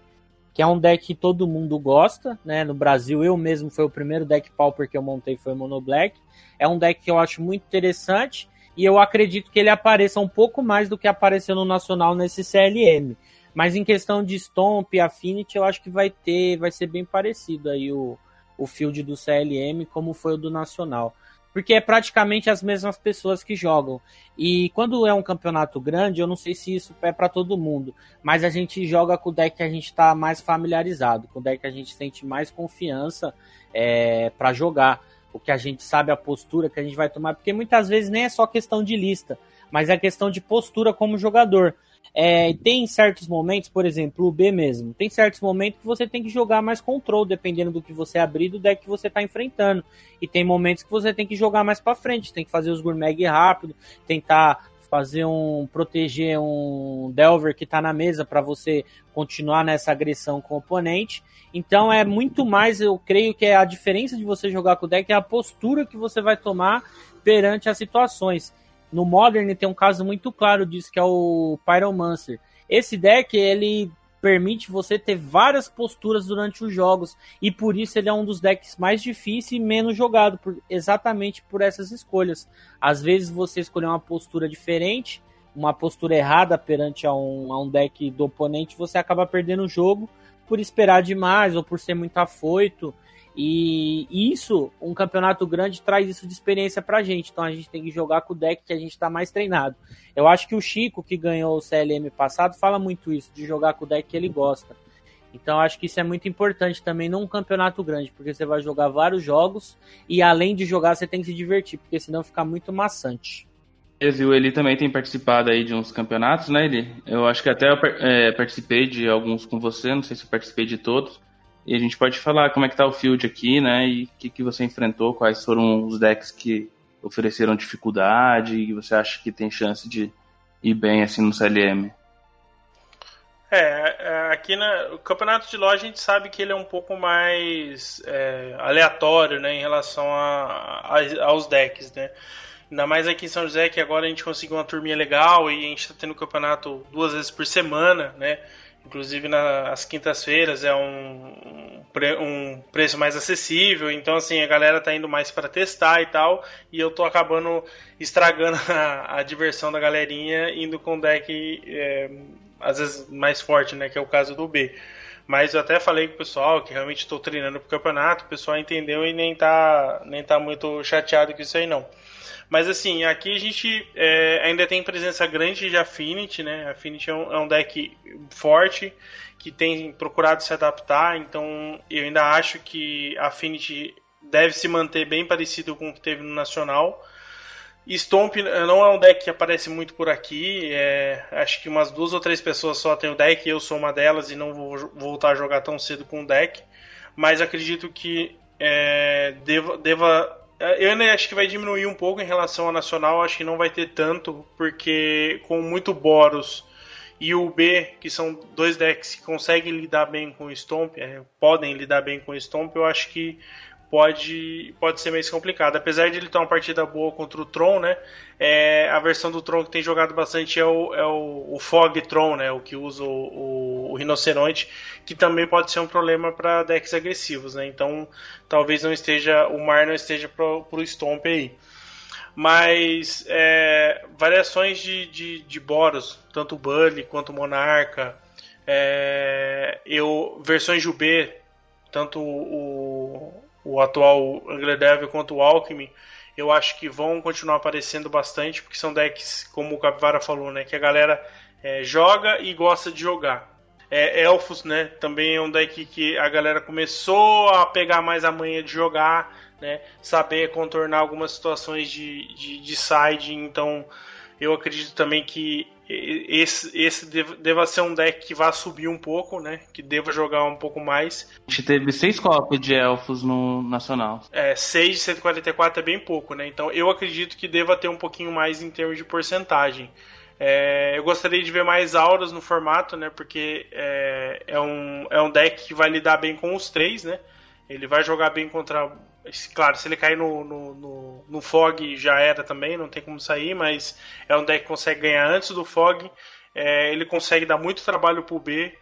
que é um deck que todo mundo gosta, né? No Brasil, eu mesmo foi o primeiro deck Pauper que eu montei, foi Mono Black. É um deck que eu acho muito interessante e eu acredito que ele apareça um pouco mais do que apareceu no Nacional nesse CLM. Mas em questão de Stomp e Affinity, eu acho que vai ter, vai ser bem parecido aí o, o field do CLM como foi o do Nacional. Porque é praticamente as mesmas pessoas que jogam. E quando é um campeonato grande, eu não sei se isso é para todo mundo, mas a gente joga com o deck que a gente está mais familiarizado, com o deck que a gente sente mais confiança é, para jogar. O que a gente sabe a postura que a gente vai tomar, porque muitas vezes nem é só questão de lista, mas é questão de postura como jogador. É, tem certos momentos, por exemplo, o B mesmo, tem certos momentos que você tem que jogar mais control, dependendo do que você abrir do deck que você está enfrentando. E tem momentos que você tem que jogar mais para frente, tem que fazer os gourmet rápido, tentar fazer um proteger um Delver que está na mesa para você continuar nessa agressão com o oponente. Então é muito mais, eu creio que é a diferença de você jogar com o deck é a postura que você vai tomar perante as situações. No Modern tem um caso muito claro disso, que é o Pyromancer. Esse deck, ele permite você ter várias posturas durante os jogos e por isso ele é um dos decks mais difíceis e menos jogado, por, exatamente por essas escolhas. Às vezes você escolher uma postura diferente, uma postura errada perante a um, a um deck do oponente, você acaba perdendo o jogo por esperar demais ou por ser muito afoito. E isso, um campeonato grande traz isso de experiência pra gente. Então a gente tem que jogar com o deck que a gente tá mais treinado. Eu acho que o Chico, que ganhou o CLM passado, fala muito isso, de jogar com o deck que ele gosta. Então acho que isso é muito importante também num campeonato grande, porque você vai jogar vários jogos e além de jogar você tem que se divertir, porque senão fica muito maçante. O Eli também tem participado aí de uns campeonatos, né, Eli? Eu acho que até eu é, participei de alguns com você, não sei se participei de todos. E a gente pode falar como é que tá o field aqui, né? E o que, que você enfrentou, quais foram os decks que ofereceram dificuldade e você acha que tem chance de ir bem assim no CLM. É, é aqui no campeonato de loja a gente sabe que ele é um pouco mais é, aleatório, né, em relação a, a, aos decks, né. Ainda mais aqui em São José que agora a gente conseguiu uma turminha legal e a gente está tendo campeonato duas vezes por semana, né. Inclusive nas quintas-feiras é um, um, preço mais acessível, então assim a galera tá indo mais para testar e tal, e eu tô acabando estragando a, a diversão da galerinha indo com deck é, às vezes mais forte, né? Que é o caso do B. Mas eu até falei com o pessoal que realmente estou treinando pro campeonato, o pessoal entendeu e nem tá, nem tá muito chateado com isso aí não. Mas assim, aqui a gente é, ainda tem presença grande de Affinity, né? Affinity é um, é um, deck forte que tem procurado se adaptar, então eu ainda acho que Affinity deve se manter bem parecido com o que teve no Nacional. Stomp não é um deck que aparece muito por aqui. É, acho que umas duas ou três pessoas só tem o deck. Eu sou uma delas e não vou voltar a jogar tão cedo com o deck. Mas acredito que é, deva, deva. Eu ainda acho que vai diminuir um pouco em relação ao Nacional. Acho que não vai ter tanto, porque com muito Boros e o B, que são dois decks que conseguem lidar bem com o Stomp, é, podem lidar bem com o Stomp, eu acho que pode, pode ser meio complicado. Apesar de ele ter uma partida boa contra o Tron, né? É, a versão do Tron que tem jogado bastante é o, é o, o Fog Tron, né? O que usa o, o, o Rinoceronte, que também pode ser um problema para decks agressivos, né? Então talvez não esteja. O Mar não esteja pro, pro Stomp aí. Mas é, variações de, de, de Boros, tanto o Bully quanto o Monarca, é, eu, versões de UB, tanto o, o atual Angler Devil quanto o Alchemy, eu acho que vão continuar aparecendo bastante, porque são decks, como o Capivara falou, né, que a galera é, joga e gosta de jogar. É, Elfos, né, também é um deck que a galera começou a pegar mais a manha de jogar, né, saber contornar algumas situações de, de, de side, então eu acredito também que esse, esse deva ser um deck que vá subir um pouco, né? Que deva jogar um pouco mais. A gente teve seis cópias de elfos no Nacional. É, 6 de 144 é bem pouco, né? Então eu acredito que deva ter um pouquinho mais em termos de porcentagem. É, eu gostaria de ver mais auras no formato, né? Porque é, é, um, é um deck que vai lidar bem com os três, né? Ele vai jogar bem contra Claro, se ele cair no, no, no, no, Fog já era também, não tem como sair, mas é um deck que consegue ganhar antes do Fog. É, ele consegue dar muito trabalho pro B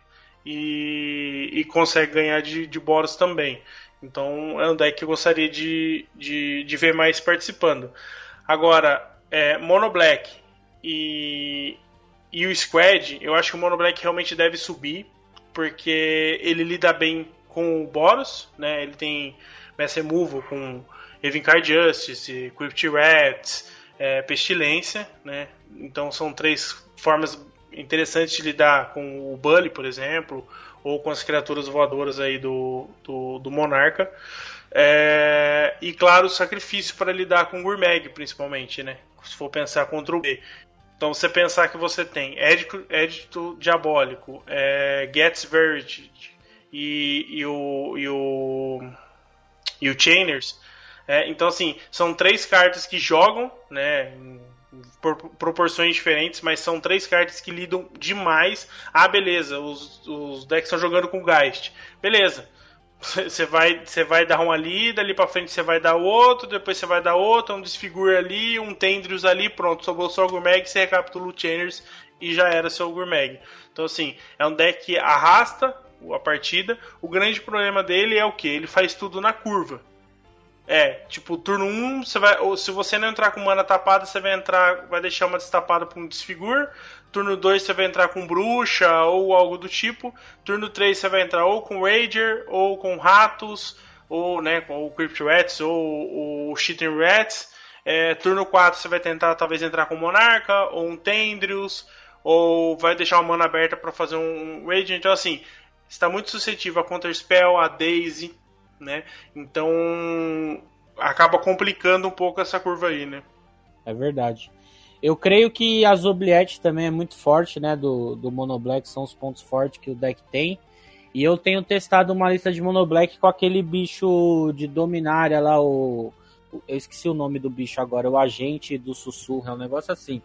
e, e consegue ganhar de, de Boros também. Então é um deck que eu gostaria de, de, de ver mais participando. Agora, é, Mono Black e, e o Squad, eu acho que o Mono Black realmente deve subir, porque ele lida bem com o Boros, né? Ele tem Mass Removal com Evincard Justice, Crypt Rats, é, Pestilência, né? Então são três formas interessantes de lidar com o Bully, por exemplo, ou com as criaturas voadoras aí do, do, do Monarca. É, e claro, o sacrifício para lidar com o Gourmag, principalmente, né? Se for pensar contra o B. Então, você pensar que você tem Édito, Édito Diabólico, é, Gets Verity e, e, o, e o e o Chainers. É, então, assim, são três cartas que jogam, né? Por proporções diferentes, mas são três cartas que lidam demais. Ah, beleza, os, os decks estão jogando com Geist. Beleza. Você vai, você vai dar um ali, dali pra frente você vai dar outro, depois você vai dar outro, um desfigure ali, um Tendrius ali, pronto, sobrou só o Gourmag, você recapitula o Chainers e já era seu Gourmag. Então, assim, é um deck que arrasta a partida. O grande problema dele é o que? Ele faz tudo na curva. É, tipo, turno 1, você vai, ou se você não entrar com mana tapada, você vai entrar, vai deixar uma destapada para um desfigure. Turno 2 você vai entrar com bruxa ou algo do tipo. Turno 3 você vai entrar ou com Rager, ou com ratos, ou né, com Crypt Rats, ou o Cheating Rats. É, turno 4 você vai tentar talvez entrar com Monarca, ou um Tendrius, ou vai deixar uma mana aberta para fazer um Rager. Então assim, está muito suscetível a Counterspell, a Daisy, né? Então acaba complicando um pouco essa curva aí, né? É verdade. Eu creio que a Zobliette também é muito forte, né? Do, do Mono Black, são os pontos fortes que o deck tem. E eu tenho testado uma lista de Mono Black com aquele bicho de Dominária lá, o. Eu esqueci o nome do bicho agora, o agente do sussurro, é um negócio assim.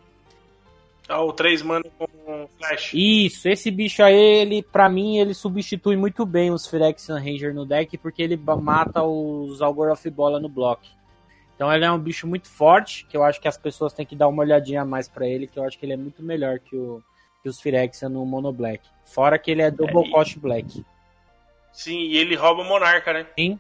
Ah, o 3 mana com flash. Isso, esse bicho aí, ele, pra mim, ele substitui muito bem os Phyrexian Ranger no deck, porque ele mata os Algor of Bola no bloco. Então ele é um bicho muito forte, que eu acho que as pessoas têm que dar uma olhadinha a mais para ele, que eu acho que ele é muito melhor que, o, que os Phyrexian no Mono Black. Fora que ele é Double é, Cost Black. Sim, e ele rouba o Monarca, né? Sim.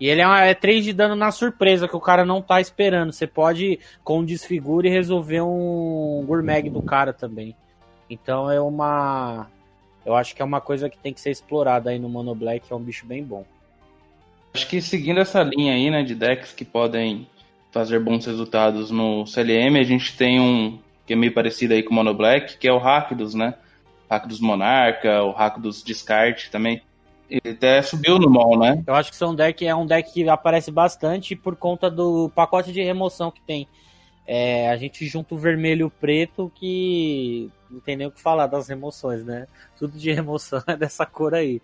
E ele é, uma, é 3 de dano na surpresa, que o cara não tá esperando. Você pode, com desfigure, resolver um Gourmag do cara também. Então é uma. Eu acho que é uma coisa que tem que ser explorada aí no Mono Black, é um bicho bem bom. Acho que seguindo essa linha aí, né, de decks que podem fazer bons resultados no CLM, a gente tem um que é meio parecido aí com o Mono Black, que é o Rakdos, né? Rakdos Monarca, o Rakdos Descarte também. Ele até subiu no mall, né? Eu acho que são deck, é um deck que aparece bastante por conta do pacote de remoção que tem. É, a gente junta o vermelho e o preto que não tem nem o que falar das remoções, né? Tudo de remoção é dessa cor aí.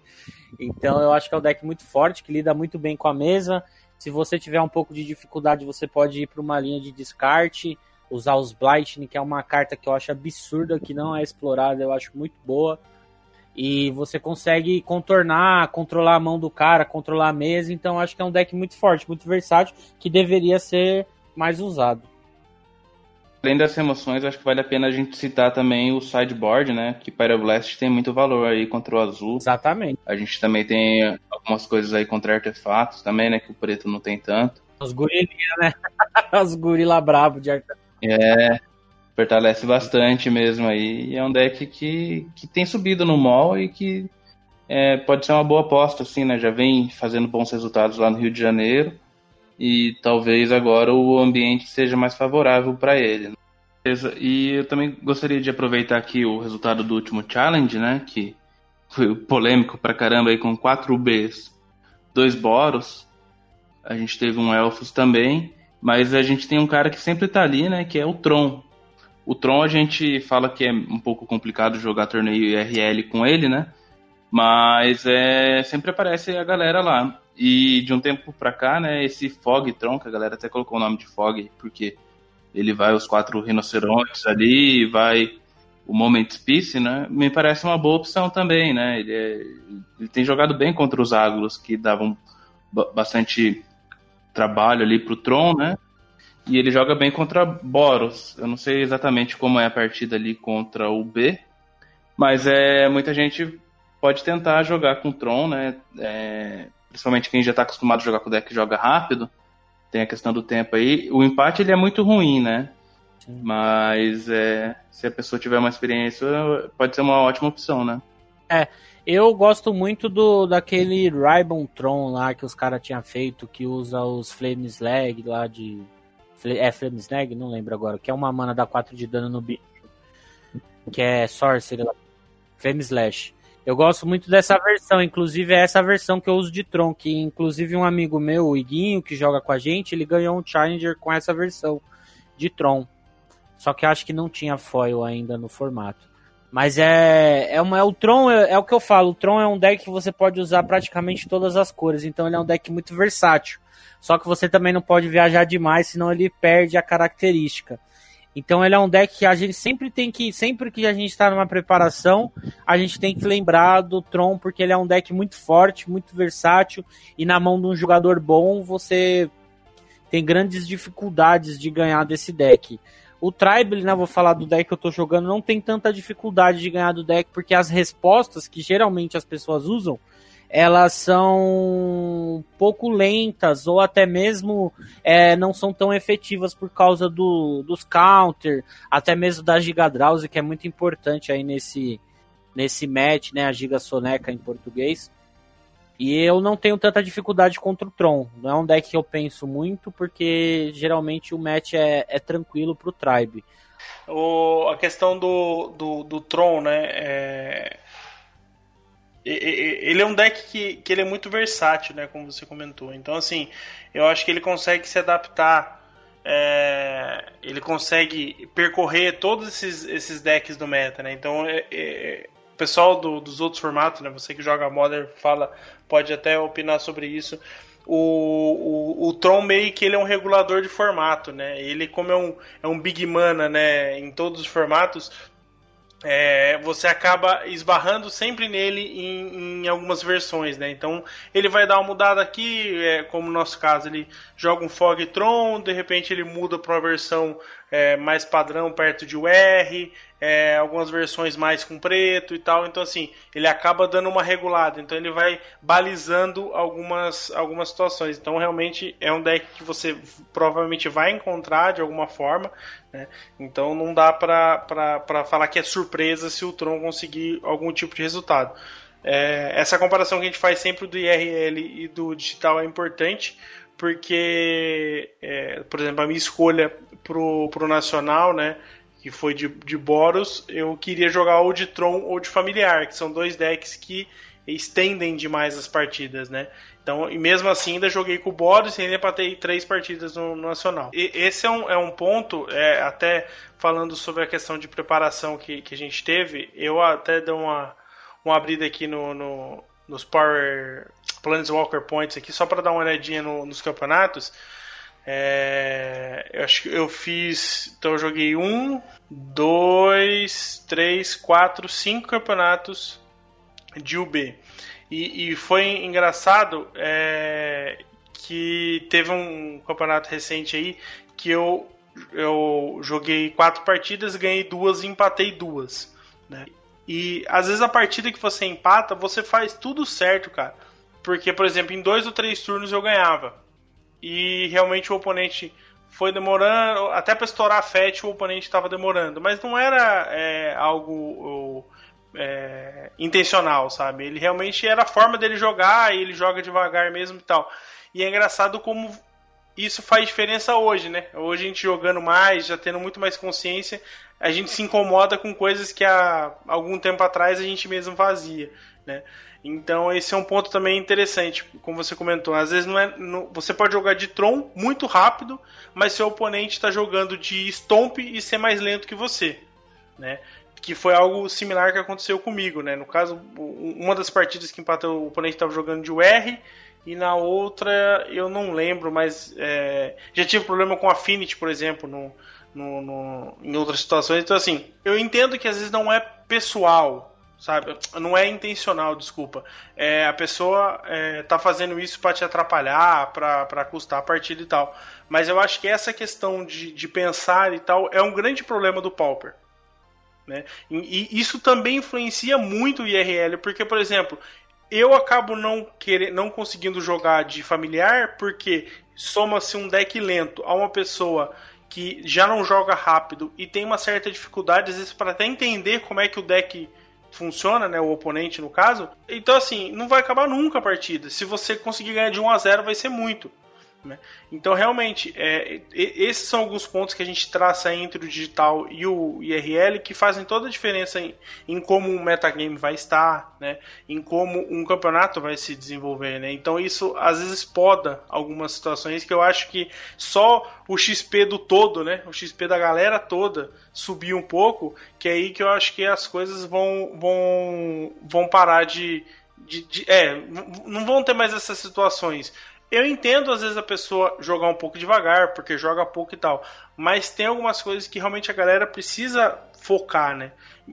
Então eu acho que é um deck muito forte, que lida muito bem com a mesa. Se você tiver um pouco de dificuldade, você pode ir para uma linha de descarte, usar os Blightning, que é uma carta que eu acho absurda, que não é explorada, eu acho muito boa e você consegue contornar, controlar a mão do cara, controlar a mesa. Então acho que é um deck muito forte, muito versátil, que deveria ser mais usado. Além das remoções, acho que vale a pena a gente citar também o sideboard, né? Que Pyroblast tem muito valor aí contra o azul. Exatamente. A gente também tem algumas coisas aí contra artefatos também, né? Que o preto não tem tanto. Os gorilinha, né? Os gorila brabo de artefato. É, fortalece bastante mesmo aí. E é um deck que, que tem subido no mall e que é, pode ser uma boa aposta, assim, né? Já vem fazendo bons resultados lá no Rio de Janeiro e talvez agora o ambiente seja mais favorável para ele. Né? E eu também gostaria de aproveitar aqui o resultado do último challenge, né? Que foi polêmico pra caramba aí com 4 Bs, 2 Boros. A gente teve um Elfos também, mas a gente tem um cara que sempre tá ali, né? Que é o Tron. O Tron a gente fala que é um pouco complicado jogar torneio IRL com ele, né? Mas é, sempre aparece a galera lá. E de um tempo pra cá, né, esse Fog Tron, que a galera até colocou o nome de Fog, porque ele vai os quatro rinocerontes ali, vai o Moment Peace, né? Me parece uma boa opção também, né? Ele, é, ele tem jogado bem contra os Águlos, que davam bastante trabalho ali pro Tron, né? E ele joga bem contra Boros. Eu não sei exatamente como é a partida ali contra o B, mas é muita gente pode tentar jogar com Tron, né? É, principalmente quem já está acostumado a jogar com o deck que joga rápido. Tem a questão do tempo aí. O empate ele é muito ruim, né? Sim. Mas é, se a pessoa tiver uma experiência, pode ser uma ótima opção, né? É, eu gosto muito do daquele Ribon Tron lá que os caras tinham feito, que usa os Flame Slag lá de é Flame Snag? Não lembro agora. Que é uma mana dá 4 de dano no bicho. Que é Sorcery. Flame Slash. Eu gosto muito dessa versão, inclusive é essa versão que eu uso de Tron, que inclusive um amigo meu, o Iguinho, que joga com a gente, ele ganhou um Challenger com essa versão de Tron. Só que acho que não tinha foil ainda no formato. Mas é, é, uma, é o Tron, é, é, o que eu falo, o Tron é um deck que você pode usar praticamente todas as cores, então ele é um deck muito versátil. Só que você também não pode viajar demais, senão ele perde a característica. Então ele é um deck que a gente sempre tem que, sempre que a gente está numa preparação, a gente tem que lembrar do Tron, porque ele é um deck muito forte, muito versátil, e na mão de um jogador bom você tem grandes dificuldades de ganhar desse deck. O Tribal, né, vou falar do deck que eu tô jogando, não tem tanta dificuldade de ganhar do deck, porque as respostas que geralmente as pessoas usam elas são pouco lentas ou até mesmo é, não são tão efetivas por causa do, dos counter, até mesmo da Giga Drowsy, que é muito importante aí nesse, nesse match, né, a Giga Soneca em português. E eu não tenho tanta dificuldade contra o Tron. Não é um deck que eu penso muito, porque geralmente o match é, é tranquilo pro Tribe. O, a questão do, do, do Tron, né? É ele é um deck que, que ele é muito versátil, né? Como você comentou. Então, assim, eu acho que ele consegue se adaptar. É, ele consegue percorrer todos esses, esses decks do meta, né? Então, é, é, o pessoal do, dos outros formatos, né? Você que joga Modern fala, pode até opinar sobre isso. O, o, o Tron meio que ele é um regulador de formato, né? Ele, como é um, é um Big Mana, né? Em todos os formatos, é, você acaba esbarrando sempre nele em, em, algumas versões, né? Então ele vai dar uma mudada aqui, é, como no nosso caso, ele joga um Fog Tron, de repente ele muda para uma versão é, mais padrão perto de UR, é, algumas versões mais com preto e tal. Então, assim, ele acaba dando uma regulada. Então, ele vai balizando algumas, algumas situações. Então, realmente é um deck que você provavelmente vai encontrar de alguma forma. Né? Então, não dá para falar que é surpresa se o Tron conseguir algum tipo de resultado. É, essa comparação que a gente faz sempre do IRL e do digital é importante, porque, é, por exemplo, a minha escolha pro, pro Nacional, né? Que foi de, de Boros, eu queria jogar ou de Tron ou de Familiar, que são dois decks que estendem demais as partidas, né? Então, e mesmo assim, ainda joguei com o Boros e ainda empatei três partidas no, no Nacional. E, esse é um, é um ponto, é, até falando sobre a questão de preparação que, que a gente teve, eu até dou uma, uma abrida aqui no, no nos Power Planeswalker Points aqui, só para dar uma olhadinha no, nos campeonatos. É, eu acho que eu fiz. Então eu joguei um, dois, três, quatro, cinco campeonatos de UB. E, e foi engraçado é, que teve um campeonato recente aí que eu, eu joguei quatro partidas, ganhei duas e empatei duas. Né? E às vezes a partida que você empata, você faz tudo certo, cara. Porque, por exemplo, em dois ou três turnos eu ganhava e realmente o oponente foi demorando, até para estourar a FET o oponente estava demorando, mas não era é, algo é, intencional, sabe? Ele realmente era a forma dele jogar, e ele joga devagar mesmo e tal. E é engraçado como isso faz diferença hoje, né? Hoje a gente jogando mais, já tendo muito mais consciência, a gente se incomoda com coisas que há algum tempo atrás a gente mesmo fazia, né? Então esse é um ponto também interessante, como você comentou. Às vezes não é, não, você pode jogar de Tron muito rápido, mas seu oponente está jogando de Stomp e ser mais lento que você, né? Que foi algo similar que aconteceu comigo, né? No caso, uma das partidas que empatou, o oponente estava jogando de UR e na outra eu não lembro, mas é, já tive problema com Affinity, por exemplo, no, no, no, em outras situações. Então assim, eu entendo que às vezes não é pessoal, sabe? Não é intencional, desculpa. É, a pessoa é, tá fazendo isso para te atrapalhar, para custar a partida e tal. Mas eu acho que essa questão de, de pensar e tal é um grande problema do Pauper. Né? E, e isso também influencia muito o IRL, porque, por exemplo, eu acabo não querer, não conseguindo jogar de familiar porque soma-se um deck lento a uma pessoa que já não joga rápido e tem uma certa dificuldade às vezes para até entender como é que o deck funciona, né? O oponente, no caso. Então, assim, não vai acabar nunca a partida. Se você conseguir ganhar de 1 a 0 vai ser muito. Né? Então, realmente, é, esses são alguns pontos que a gente traça entre o digital e o IRL que fazem toda a diferença em, em como o metagame vai estar, né? em como um campeonato vai se desenvolver. Né? Então, isso às vezes poda algumas situações que eu acho que só o XP do todo, né? o XP da galera toda, subir um pouco, que é aí que eu acho que as coisas vão, vão, vão parar de, de, de, é, não vão ter mais essas situações. Eu entendo às vezes a pessoa jogar um pouco devagar, porque joga pouco e tal, mas tem algumas coisas que realmente a galera precisa focar, né?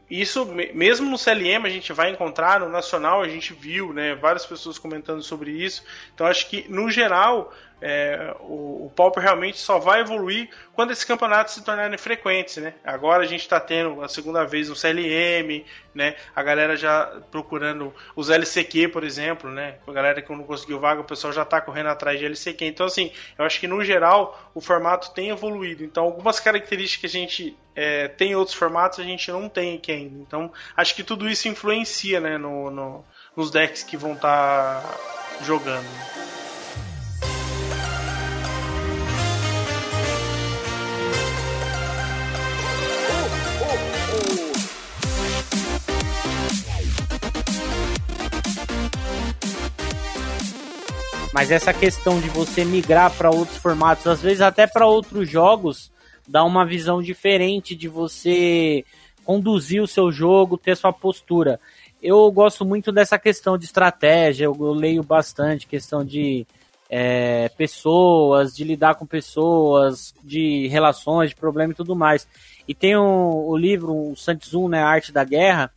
Isso, mesmo no CLM, a gente vai encontrar, no Nacional a gente viu, né? Várias pessoas comentando sobre isso. Então, acho que, no geral, é, o, o Pauper realmente só vai evoluir quando esses campeonatos se tornarem frequentes, né? Agora a gente está tendo a segunda vez no CLM, né? A galera já procurando os LCQ, por exemplo, né? A galera que não conseguiu vaga, o pessoal já está correndo atrás de LCQ. Então, assim, eu acho que no geral o formato tem evoluído. Então, algumas características que a gente é, tem em outros formatos a gente não tem aqui ainda. Então, acho que tudo isso influencia, né? No, no nos decks que vão estar tá jogando. Mas essa questão de você migrar para outros formatos, às vezes até para outros jogos, dá uma visão diferente de você conduzir o seu jogo, ter sua postura. Eu gosto muito dessa questão de estratégia, eu, eu leio bastante questão de é, pessoas, de lidar com pessoas, de relações, de problema e tudo mais. E tem o, o livro, o Sun né, Arte da Guerra,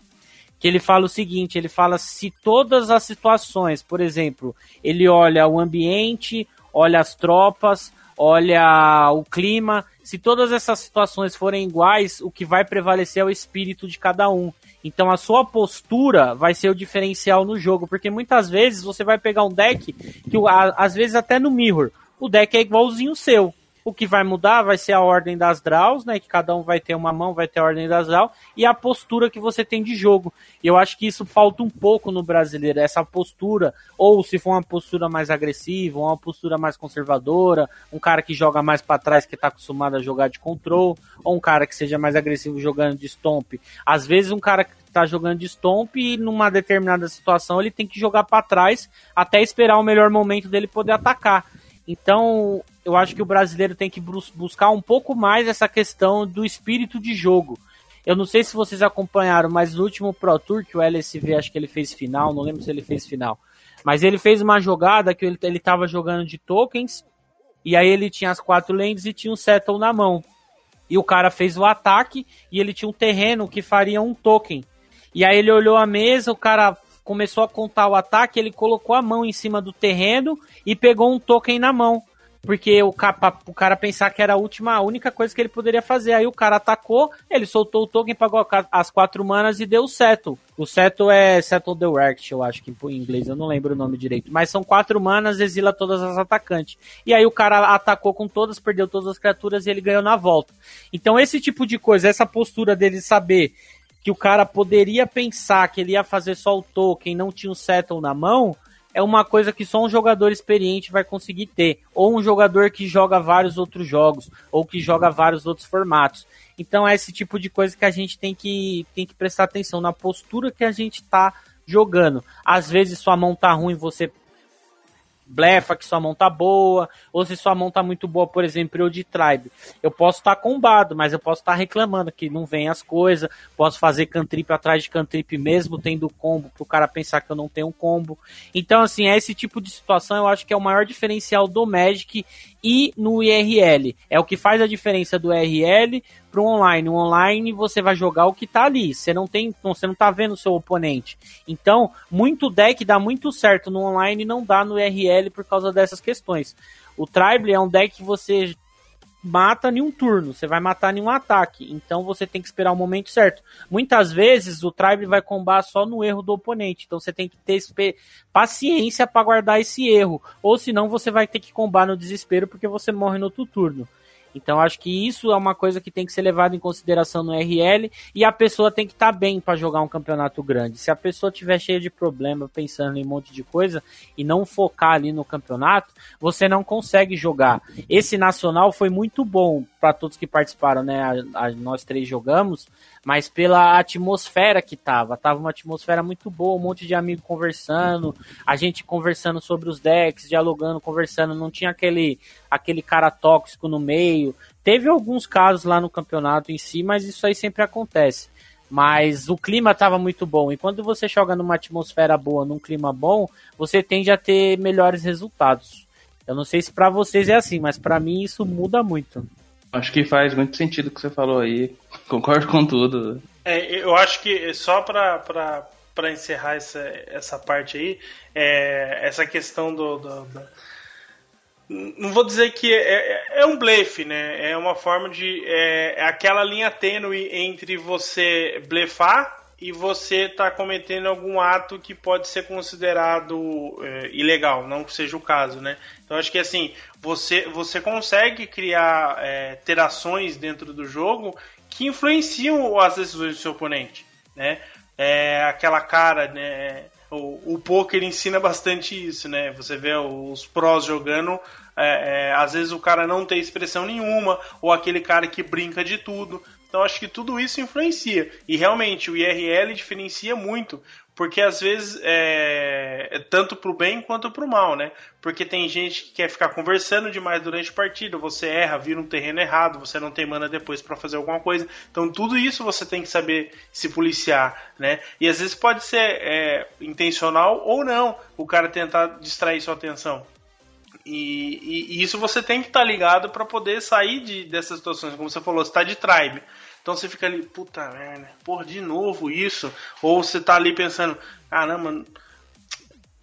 que ele fala o seguinte, ele fala se todas as situações, por exemplo, ele olha o ambiente, olha as tropas, olha o clima, se todas essas situações forem iguais, o que vai prevalecer é o espírito de cada um. Então a sua postura vai ser o diferencial no jogo, porque muitas vezes você vai pegar um deck que às vezes até no mirror, o deck é igualzinho o seu. O que vai mudar vai ser a ordem das draws, né? Que cada um vai ter uma mão, vai ter a ordem das draws, e a postura que você tem de jogo. E eu acho que isso falta um pouco no brasileiro, essa postura, ou se for uma postura mais agressiva, uma postura mais conservadora, um cara que joga mais para trás, que tá acostumado a jogar de control, ou um cara que seja mais agressivo jogando de stomp. Às vezes um cara que tá jogando de stomp e numa determinada situação ele tem que jogar para trás até esperar o melhor momento dele poder atacar. Então, eu acho que o brasileiro tem que buscar um pouco mais essa questão do espírito de jogo. Eu não sei se vocês acompanharam, mas no último Pro Tour que o LSV acho que ele fez final, não lembro se ele fez final. Mas ele fez uma jogada que ele, ele tava jogando de tokens, e aí ele tinha as quatro lentes e tinha um settle na mão. E o cara fez o ataque e ele tinha um terreno que faria um token. E aí ele olhou a mesa, o cara começou a contar o ataque, ele colocou a mão em cima do terreno e pegou um token na mão. Porque o, o cara pensar que era a última, a única coisa que ele poderia fazer. Aí o cara atacou, ele soltou o token, pagou as quatro manas e deu o settle. O settle é Settle the Work, eu acho que em inglês, eu não lembro o nome direito. Mas são quatro manas, exila todas as atacantes. E aí o cara atacou com todas, perdeu todas as criaturas e ele ganhou na volta. Então esse tipo de coisa, essa postura dele saber que o cara poderia pensar que ele ia fazer só o token, não tinha o settle na mão, é uma coisa que só um jogador experiente vai conseguir ter, ou um jogador que joga vários outros jogos, ou que joga vários outros formatos. Então é esse tipo de coisa que a gente tem que, tem que prestar atenção na postura que a gente está jogando. Às vezes sua mão tá ruim, você blefa que sua mão tá boa, ou se sua mão tá muito boa, por exemplo, eu de tribe. Eu posso estar tá combado, mas eu posso estar tá reclamando que não vem as coisas, posso fazer cantrip atrás de cantrip mesmo tendo combo, pro cara pensar que eu não tenho um combo. Então, assim, é esse tipo de situação eu acho que é o maior diferencial do Magic e no IRL. É o que faz a diferença do IRL pro online. O online você vai jogar o que tá ali. Você não tem, você não tá vendo o seu oponente. Então, muito deck dá muito certo no online e não dá no IRL por causa dessas questões. O Tribal é um deck que você mata em um turno, você vai matar em um ataque. Então você tem que esperar o momento certo. Muitas vezes o Tribe vai combar só no erro do oponente. Então você tem que ter paciência para guardar esse erro. Ou senão você vai ter que combar no desespero porque você morre no outro turno. Então acho que isso é uma coisa que tem que ser levado em consideração no RL e a pessoa tem que estar tá bem para jogar um campeonato grande. Se a pessoa tiver cheia de problema, pensando em um monte de coisa e não focar ali no campeonato, você não consegue jogar. Esse nacional foi muito bom para todos que participaram, né? A, a, nós três jogamos, mas pela atmosfera que tava. Tava uma atmosfera muito boa, um monte de amigo conversando, a gente conversando sobre os decks, dialogando, conversando, não tinha aquele aquele cara tóxico no meio. Teve alguns casos lá no campeonato em si, mas isso aí sempre acontece. Mas o clima estava muito bom. E quando você joga numa atmosfera boa, num clima bom, você tende a ter melhores resultados. Eu não sei se para vocês é assim, mas para mim isso muda muito. Acho que faz muito sentido o que você falou aí. Concordo com tudo. É, eu acho que só para encerrar essa, essa parte aí, é, essa questão do, do, do não vou dizer que é, é, é, um blefe, né? É uma forma de. É, é, aquela linha tênue entre você blefar e você tá cometendo algum ato que pode ser considerado é, ilegal, não que seja o caso, né? Então acho que assim, você, você consegue criar é, ter ações dentro do jogo que influenciam as decisões do seu oponente, né? É aquela cara, né? O, o poker ensina bastante isso, né? Você vê os prós jogando, é, é, às vezes o cara não tem expressão nenhuma, ou aquele cara que brinca de tudo. Então acho que tudo isso influencia. E realmente o IRL diferencia muito, porque às vezes é, é tanto pro bem quanto pro mal, né? Porque tem gente que quer ficar conversando demais durante a partida, você erra, vira um terreno errado, você não tem mana depois para fazer alguma coisa. Então tudo isso você tem que saber se policiar, né? E às vezes pode ser é, intencional ou não, o cara tentar distrair sua atenção. E, e, e isso você tem que estar tá ligado para poder sair de, dessas situações, como você falou, você tá de tribe. Então você fica ali, puta merda, porra, de novo isso. Ou você tá ali pensando, caramba,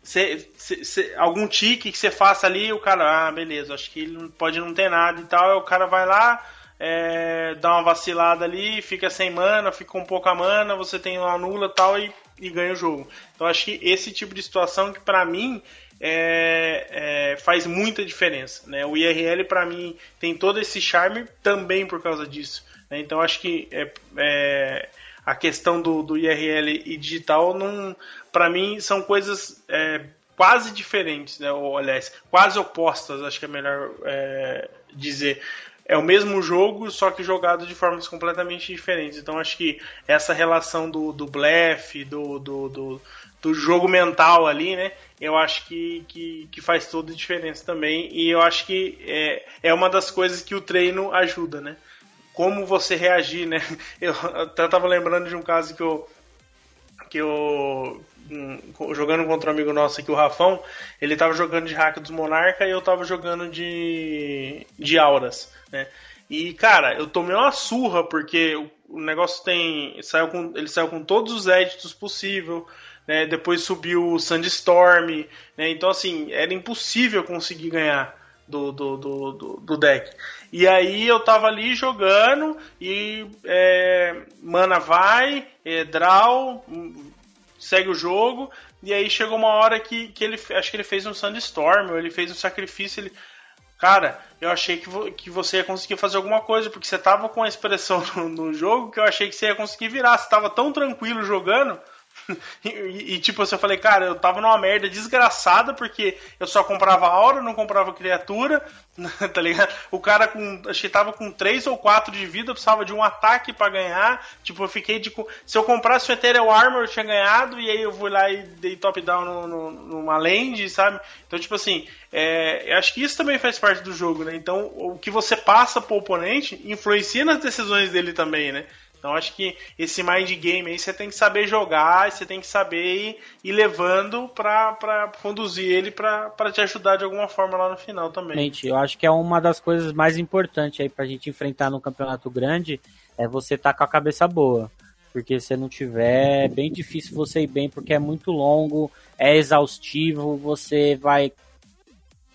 cê, cê, cê, algum tique que você faça ali, o cara, ah, beleza, acho que ele pode não ter nada e tal. Aí o cara vai lá, é, dá uma vacilada ali, fica sem mana, fica com pouca mana, você tem uma nula tal e, e ganha o jogo. Então acho que esse tipo de situação que para mim é, é, faz muita diferença. Né? O IRL para mim tem todo esse charme também por causa disso. Né? Então acho que é, é a questão do, do, IRL e digital não, para mim são coisas é, quase diferentes, né? Ou, aliás, quase opostas, acho que é melhor é, dizer é o mesmo jogo, só que jogado de formas completamente diferentes. Então acho que essa relação do, do blefe, do, do, do, do, jogo mental ali, né? Eu acho que, que, que, faz toda a diferença também. E eu acho que é, é uma das coisas que o treino ajuda, né? Como você reagir, né? Eu até tava lembrando de um caso que eu. Que eu jogando contra um amigo nosso aqui, o Rafão, ele tava jogando de hack dos Monarca e eu tava jogando de, de Auras, né? E, cara, eu tomei uma surra, porque o, negócio tem. Saiu com, ele saiu com todos os éditos possível, né? Depois subiu o Sandstorm, né? Então, assim, era impossível conseguir ganhar do, do, do, do, do deck. E aí eu tava ali jogando e é, mana vai, é, draw, segue o jogo, e aí chegou uma hora que, que ele, acho que ele fez um Sandstorm, ou ele fez um sacrifício, ele... Cara, eu achei que, vo, que você ia conseguir fazer alguma coisa, porque você tava com a expressão no, no jogo que eu achei que você ia conseguir virar. Você tava tão tranquilo jogando e, e, tipo assim, eu falei, cara, eu tava numa merda desgraçada porque eu só comprava aura, não comprava criatura, tá ligado? O cara com. Acho que tava com 3 ou 4 de vida, precisava de um ataque para ganhar. Tipo, eu fiquei de. Se eu comprasse o Ethereal Armor, eu tinha ganhado, e aí eu fui lá e dei top-down no, no, numa land, sabe? Então, tipo assim, é, eu acho que isso também faz parte do jogo, né? Então, o que você passa pro oponente influencia nas decisões dele também, né? Então acho que esse mind game aí você tem que saber jogar, você tem que saber ir, levando para conduzir ele para te ajudar de alguma forma lá no final também. Eu acho que é uma das coisas mais importantes aí pra gente enfrentar no campeonato grande é você estar tá com a cabeça boa. Porque se não tiver, é bem difícil você ir bem, porque é muito longo, é exaustivo, você vai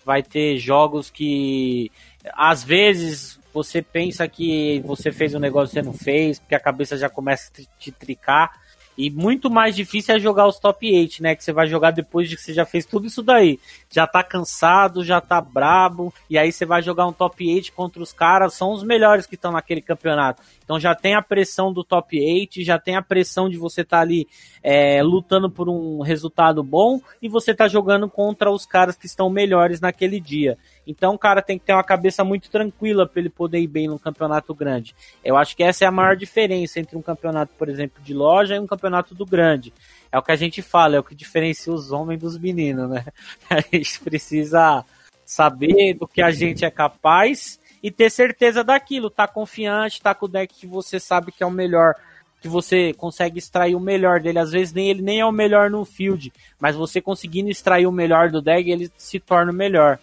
vai ter jogos que às vezes você pensa que você fez um negócio que você não fez, porque a cabeça já começa a te tricar. E muito mais difícil é jogar os top 8, né? Que você vai jogar depois de que você já fez tudo isso daí. Já tá cansado, já tá brabo, e aí você vai jogar um top 8 contra os caras, são os melhores que estão naquele campeonato. Então já tem a pressão do top 8, já tem a pressão de você estar tá ali é, lutando por um resultado bom, e você tá jogando contra os caras que estão melhores naquele dia. Então o cara tem que ter uma cabeça muito tranquila para ele poder ir bem no campeonato grande. Eu acho que essa é a maior diferença entre um campeonato, por exemplo, de loja e um campeonato do grande. É o que a gente fala, é o que diferencia os homens dos meninos, né? A gente precisa saber do que a gente é capaz e ter certeza daquilo, tá confiante, tá com o deck que você sabe que é o melhor que você consegue extrair o melhor dele. Às vezes nem ele nem é o melhor no field, mas você conseguindo extrair o melhor do deck, ele se torna o melhor.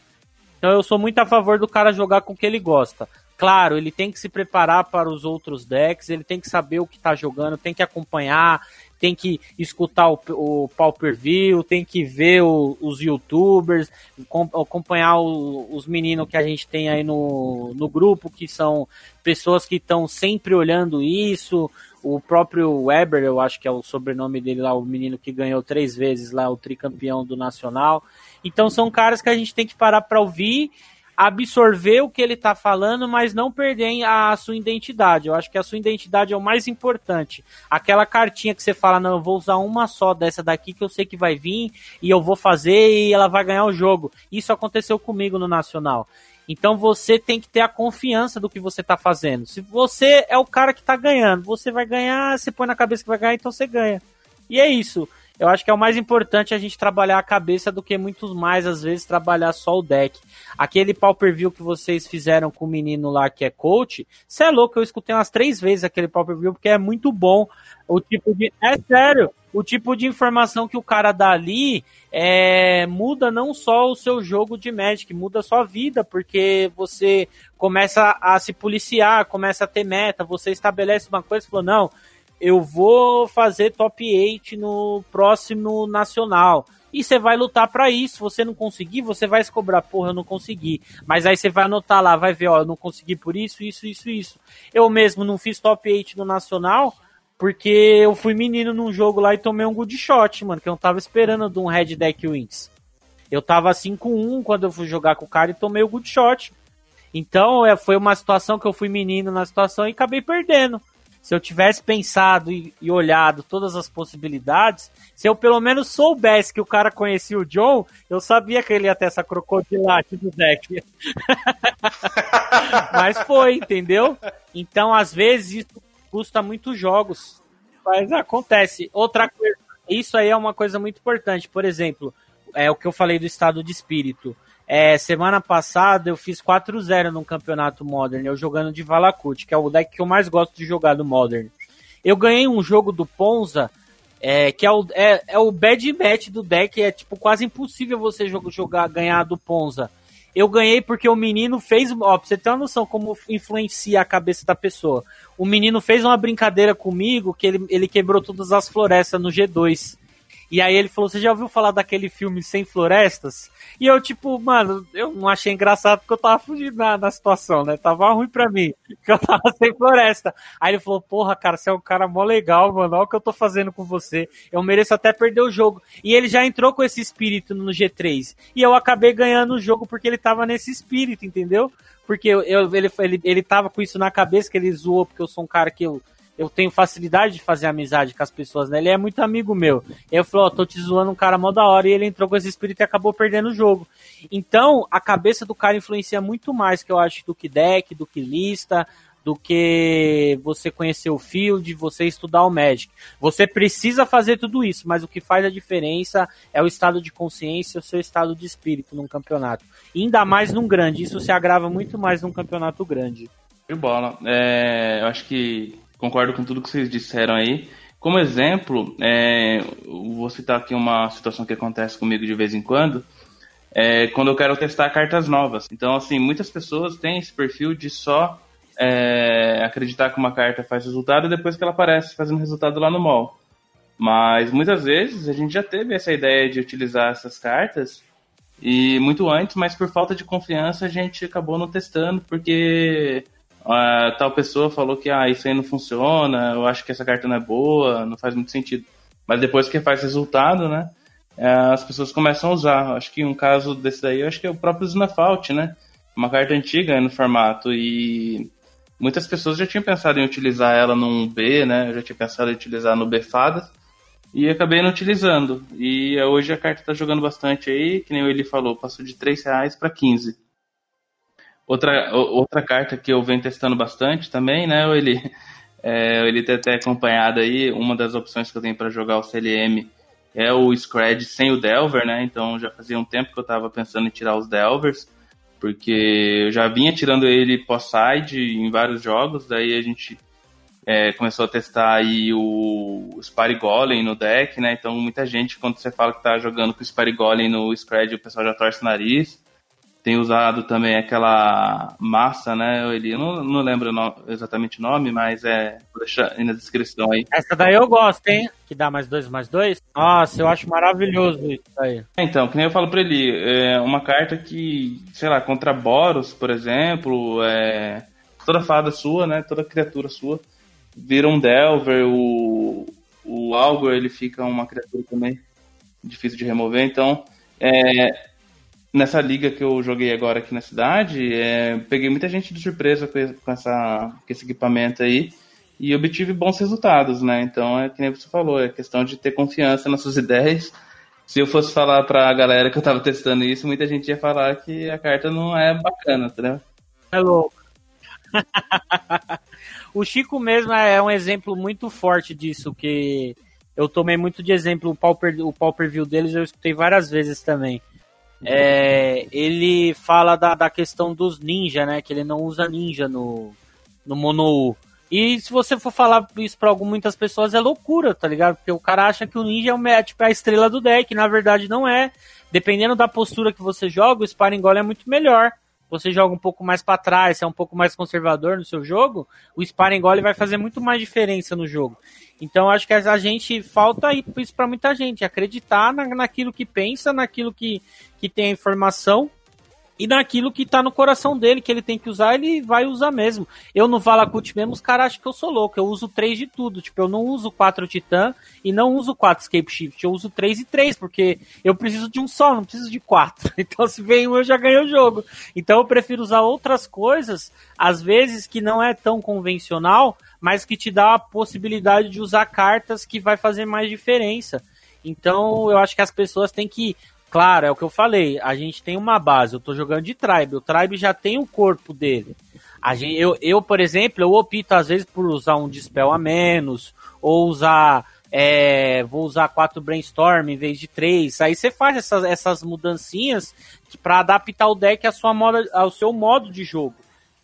Então eu sou muito a favor do cara jogar com o que ele gosta. Claro, ele tem que se preparar para os outros decks, ele tem que saber o que está jogando, tem que acompanhar, tem que escutar o, o pau per view, tem que ver o, os youtubers, com, acompanhar o, os meninos que a gente tem aí no, no grupo, que são pessoas que estão sempre olhando isso. O próprio Weber, eu acho que é o sobrenome dele lá, o menino que ganhou três vezes lá, o tricampeão do Nacional. Então são caras que a gente tem que parar para ouvir, absorver o que ele está falando, mas não perder a sua identidade. Eu acho que a sua identidade é o mais importante. Aquela cartinha que você fala, não, eu vou usar uma só dessa daqui que eu sei que vai vir e eu vou fazer e ela vai ganhar o jogo. Isso aconteceu comigo no Nacional. Então você tem que ter a confiança do que você está fazendo. Se você é o cara que está ganhando, você vai ganhar, você põe na cabeça que vai ganhar, então você ganha. E é isso eu acho que é o mais importante a gente trabalhar a cabeça do que muitos mais, às vezes, trabalhar só o deck. Aquele pau per view que vocês fizeram com o menino lá que é coach, você é louco, eu escutei umas três vezes aquele pau per view porque é muito bom. O tipo de. É sério, o tipo de informação que o cara dá ali é, muda não só o seu jogo de Magic, muda a sua vida, porque você começa a se policiar, começa a ter meta, você estabelece uma coisa e falou, não eu vou fazer top 8 no próximo nacional. e você vai lutar para isso. Se você não conseguir, você vai se cobrar, porra, eu não consegui. Mas aí você vai anotar lá, vai ver, ó, eu não consegui por isso, isso, isso, isso. Eu mesmo não fiz top 8 no Nacional, porque eu fui menino num jogo lá e tomei um good shot, mano, que eu não tava esperando de um Red Deck Wins. Eu tava 5-1 quando eu fui jogar com o cara e tomei o good shot. Então, é, foi uma situação que eu fui menino na situação e acabei perdendo se eu tivesse pensado e, e, olhado todas as possibilidades, se eu pelo menos soubesse que o cara conhecia o John, eu sabia que ele ia ter essa crocodilate do deck. Mas foi, entendeu? Então, às vezes, isso custa muitos jogos. Mas acontece. Outra coisa, isso aí é uma coisa muito importante. Por exemplo, é o que eu falei do estado de espírito. É, semana passada eu fiz 4-0 num campeonato Modern, eu jogando de Valakut, que é o deck que eu mais gosto de jogar do Modern. Eu ganhei um jogo do Ponza, é, que é o, é, é o bad match do deck, é tipo quase impossível você jogar, ganhar do Ponza. Eu ganhei porque o menino fez. Ó, pra você ter uma noção como influencia a cabeça da pessoa. O menino fez uma brincadeira comigo que ele, ele quebrou todas as florestas no G2. E aí ele falou: Você já ouviu falar daquele filme Sem Florestas? E eu, tipo, mano, eu não achei engraçado porque eu tava fugindo na, na situação, né? Tava ruim pra mim, porque eu tava sem floresta. Aí ele falou: Porra, cara, você é um cara mó legal, mano. Olha o que eu tô fazendo com você. Eu mereço até perder o jogo. E ele já entrou com esse espírito no G3. E eu acabei ganhando o jogo porque ele tava nesse espírito, entendeu? Porque eu, eu ele, ele, ele tava com isso na cabeça, que ele zoou porque eu sou um cara que eu eu tenho facilidade de fazer amizade com as pessoas, né? Ele é muito amigo meu. Eu falei, ó, oh, tô te zoando um cara mó da hora, e ele entrou com esse espírito e acabou perdendo o jogo. Então, a cabeça do cara influencia muito mais, que eu acho, do que deck, do que lista, do que você conhecer o field, você estudar o Magic. Você precisa fazer tudo isso, mas o que faz a diferença é o estado de consciência, o seu estado de espírito num campeonato. E ainda mais num grande, isso se agrava muito mais num campeonato grande. De bola. É, eu acho que concordo com tudo que vocês disseram aí. Como exemplo, é, vou citar aqui uma situação que acontece comigo de vez em quando, é, quando eu quero testar cartas novas. Então, assim, muitas pessoas têm esse perfil de só é, acreditar que uma carta faz resultado depois que ela aparece fazendo resultado lá no mall. Mas muitas vezes a gente já teve essa ideia de utilizar essas cartas e muito antes, mas por falta de confiança a gente acabou não testando porque uh, tal pessoa falou que ah, isso aí não funciona, eu acho que essa carta não é boa, não faz muito sentido. Mas depois que faz resultado, né, uh, as pessoas começam a usar. Acho que um caso desse daí, acho que é o próprio Znafault, né, uma carta antiga no formato e muitas pessoas já tinham pensado em utilizar ela num B, né, eu já tinha pensado em utilizar no B Fadas, e acabei não utilizando. E hoje a carta está jogando bastante aí, que nem o Eli falou, passou de 3 reais para 15. Outra, outra carta que eu venho testando bastante também, né? Ele, é, ele tem até acompanhado aí, uma das opções que eu tenho para jogar o CLM é o Scred sem o Delver, né? Então já fazia um tempo que eu estava pensando em tirar os Delvers, porque eu já vinha tirando ele pós-side em vários jogos, daí a gente é, começou a testar aí o Spare Golem no deck, né? Então muita gente, quando você fala que tá jogando com o Spare Golem no Scred, o pessoal já torce o nariz tem usado também aquela massa, né? Ele, eu não, não lembro exatamente o nome, mas é. Vou deixar aí na descrição aí. Essa daí eu gosto, hein? Que dá mais dois, mais dois. Nossa, eu acho maravilhoso isso aí. Então, que nem eu falo pra ele, é uma carta que, sei lá, contra Boros, por exemplo, é, toda fada sua, né? Toda criatura sua vira um Delver, o, o Algor ele fica uma criatura também difícil de remover, então. É, nessa liga que eu joguei agora aqui na cidade, é, peguei muita gente de surpresa com, essa, com esse equipamento aí e obtive bons resultados, né? Então é que nem você falou, é questão de ter confiança nas suas ideias. Se eu fosse falar pra galera que eu tava testando isso, muita gente ia falar que a carta não é bacana, entendeu? É louco. o Chico mesmo é um exemplo muito forte disso, que eu tomei muito de exemplo, o Pauper, o Pauper View deles eu escutei várias vezes também é, ele fala da, da questão dos ninja, né? Que ele não usa ninja no, no Mono E se você for falar isso pra muitas pessoas é loucura, tá ligado? Porque o cara acha que o ninja é, o, é tipo, a estrela do deck, na verdade não é. Dependendo da postura que você joga, o Sparring é muito melhor. Você joga um pouco mais para trás, é um pouco mais conservador no seu jogo, o sparring gole vai fazer muito mais diferença no jogo. Então acho que a gente falta isso para muita gente, acreditar na, naquilo que pensa, naquilo que, que tem a informação e naquilo que tá no coração dele, que ele tem que usar, ele vai usar mesmo. Eu no Valakut mesmo, os caras acham que eu sou louco, eu uso 3 de tudo. Tipo, eu não uso 4 Titã e não uso 4 Escape Shift, eu uso 3 e 3, porque eu preciso de um só, não preciso de 4. Então se vem um, eu já ganho o jogo. Então eu prefiro usar outras coisas, às vezes que não é tão convencional, mas que te dá a possibilidade de usar cartas que vai fazer mais diferença. Então eu acho que as pessoas têm que Claro, é o que eu falei. A gente tem uma base. Eu tô jogando de Tribe. O Tribe já tem o corpo dele. A gente, eu, eu, por exemplo, eu opto às vezes por usar um Dispel a menos, ou usar. É, vou usar quatro Brainstorm em vez de três. Aí você faz essas, essas mudancinhas para adaptar o deck à sua moda, ao seu modo de jogo.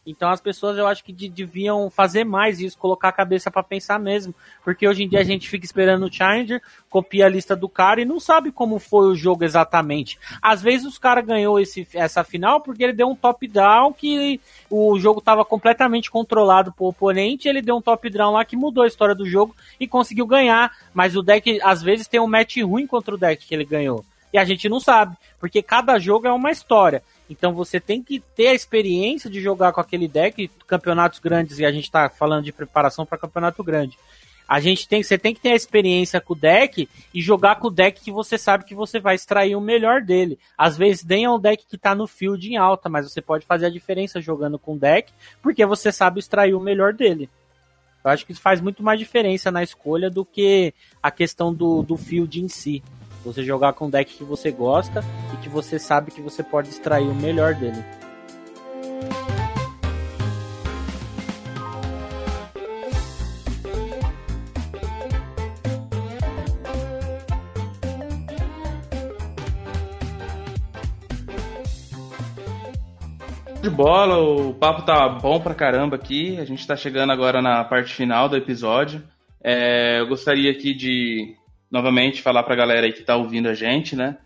Então as pessoas eu acho que deviam fazer mais isso, colocar a cabeça para pensar mesmo, porque hoje em dia a gente fica esperando o Challenger, copia a lista do cara e não sabe como foi o jogo exatamente. Às vezes os cara ganhou esse, essa final porque ele deu um top down que o jogo estava completamente controlado por oponente, ele deu um top down lá que mudou a história do jogo e conseguiu ganhar, mas o deck às vezes tem um match ruim contra o deck que ele ganhou. E a gente não sabe, porque cada jogo é uma história. Então você tem que ter a experiência de jogar com aquele deck, campeonatos grandes, e a gente está falando de preparação para campeonato grande. A gente tem, você tem que ter a experiência com o deck e jogar com o deck que você sabe que você vai extrair o melhor dele. Às vezes nem é um deck que está no field em alta, mas você pode fazer a diferença jogando com o deck, porque você sabe extrair o melhor dele. Eu acho que isso faz muito mais diferença na escolha do que a questão do, do field em si. Você jogar com um deck que você gosta e que você sabe que você pode extrair o melhor dele. de bola, o papo tá bom pra caramba aqui. A gente tá chegando agora na parte final do episódio. É, eu gostaria aqui de novamente falar para a galera aí que está ouvindo a gente, né?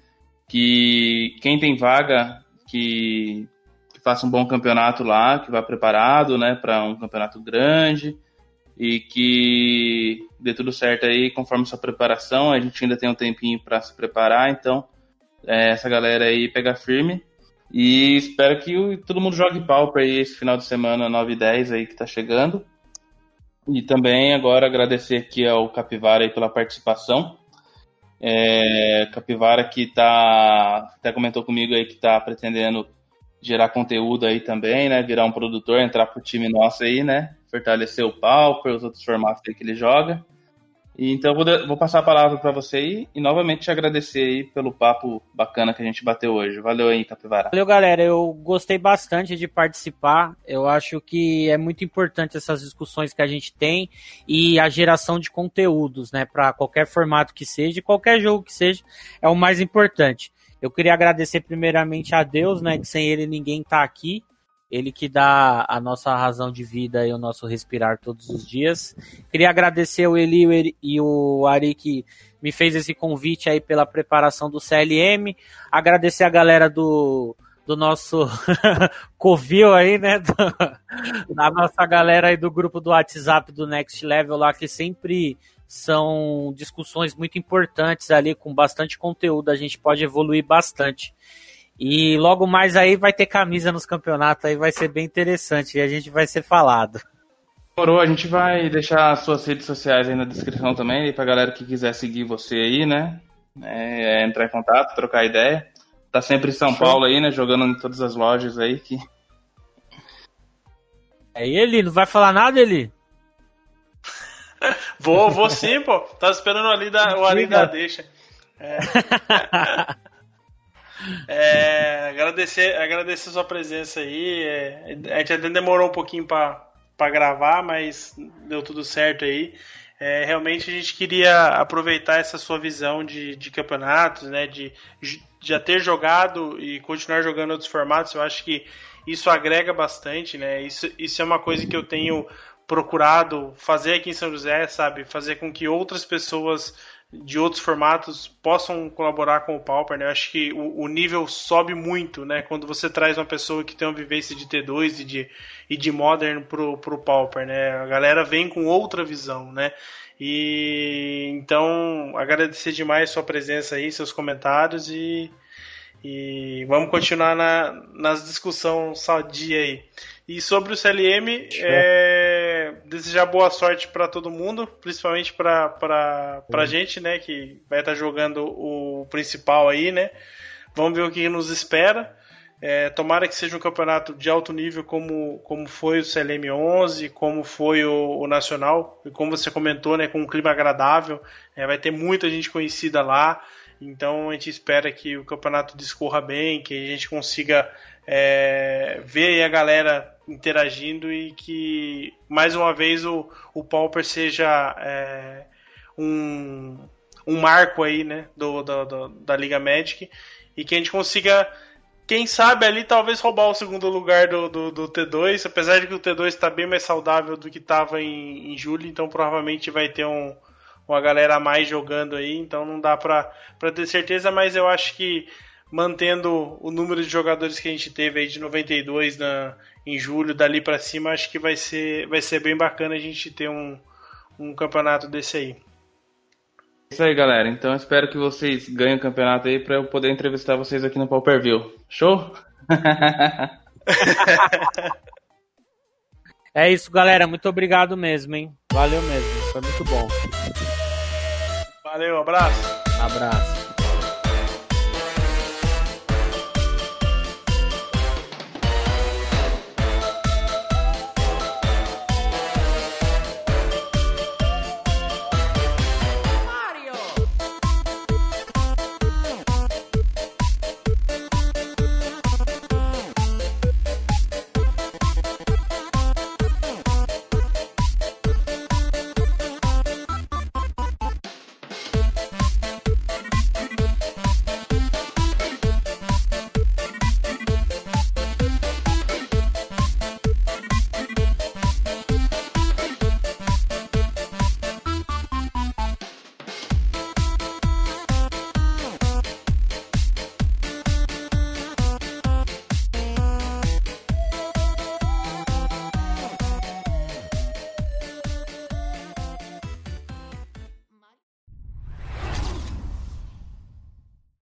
Que quem tem vaga, que, que, faça um bom campeonato lá, que vá preparado, né? Para um campeonato grande e que dê tudo certo aí conforme sua preparação. A gente ainda tem um tempinho para se preparar, então é, essa galera aí pega firme. E espero que todo mundo jogue Pauper aí esse final de semana 9 e 10 aí que tá chegando. E também agora agradecer aqui ao Capivara pela participação. É, Capivara que tá, até comentou comigo aí que tá pretendendo gerar conteúdo aí também, né? Virar um produtor, entrar pro time nosso aí, né? Fortalecer o Pauper, os outros formatos aí que ele joga. Então vou, vou passar a palavra para você aí e novamente te agradecer aí pelo papo bacana que a gente bateu hoje. Valeu aí, Capivara. Valeu, galera. Eu gostei bastante de participar. Eu acho que é muito importante essas discussões que a gente tem e a geração de conteúdos, né, para qualquer formato que seja, qualquer jogo que seja, é o mais importante. Eu queria agradecer primeiramente a Deus, né, que sem ele ninguém tá aqui ele que dá a nossa razão de vida e o nosso respirar todos os dias. Queria agradecer o Eli e o Ari que me fez esse convite aí pela preparação do CLM. Agradecer a galera do, do nosso Covil aí, né? Da nossa galera aí do grupo do WhatsApp do Next Level lá, que sempre são discussões muito importantes ali, com bastante conteúdo, a gente pode evoluir bastante. E logo mais aí vai ter camisa nos campeonatos, aí vai ser bem interessante e a gente vai ser falado. Morou, a gente vai deixar as suas redes sociais aí na descrição também, pra galera que quiser seguir você aí, né? É, é entrar em contato, trocar ideia. Tá sempre em São Show. Paulo aí, né? Jogando em todas as lojas aí. Que... É ele? Não vai falar nada, ele? vou, vou sim, pô. Tava esperando ali da, o ali da deixa. É. É, agradecer, agradecer sua presença aí. É, a gente até demorou um pouquinho para gravar, mas deu tudo certo aí. É, realmente a gente queria aproveitar essa sua visão de, de campeonatos, né? De já ter jogado e continuar jogando outros formatos. Eu acho que isso agrega bastante, né? Isso, isso é uma coisa que eu tenho procurado fazer aqui em São José, sabe? Fazer com que outras pessoas de outros formatos possam colaborar com o Pauper, né? Eu acho que o, o, nível sobe muito, né? Quando você traz uma pessoa que tem uma vivência de T2 e de, e de Modern pro, pro Pauper, né? A galera vem com outra visão, né? E então agradecer demais sua presença aí, seus comentários e, e vamos continuar na, nas discussões sadia aí. E sobre o CLM, é, desejar boa sorte para todo mundo, principalmente para a gente, né, que vai estar tá jogando o principal aí, né. Vamos ver o que nos espera. É, tomara que seja um campeonato de alto nível como, como foi o CLM 11, como foi o, o Nacional, e como você comentou, né, com um clima agradável. É, vai ter muita gente conhecida lá. Então a gente espera que o campeonato discorra bem, que a gente consiga é, ver a galera interagindo e que mais uma vez o, o Pauper seja é, um, um marco aí né, do, do, do, da Liga Magic e que a gente consiga, quem sabe ali, talvez roubar o segundo lugar do, do, do T2, apesar de que o T2 está bem mais saudável do que estava em, em julho, então provavelmente vai ter um, uma galera a mais jogando aí, então não dá para ter certeza, mas eu acho que mantendo o número de jogadores que a gente teve aí de 92 na, em julho, dali para cima, acho que vai ser, vai ser bem bacana a gente ter um, um campeonato desse aí. Isso aí, galera. Então espero que vocês ganhem o campeonato aí para eu poder entrevistar vocês aqui no Pauper View. Show? é isso, galera. Muito obrigado mesmo, hein? Valeu mesmo. Foi muito bom. Valeu, abraço. Abraço.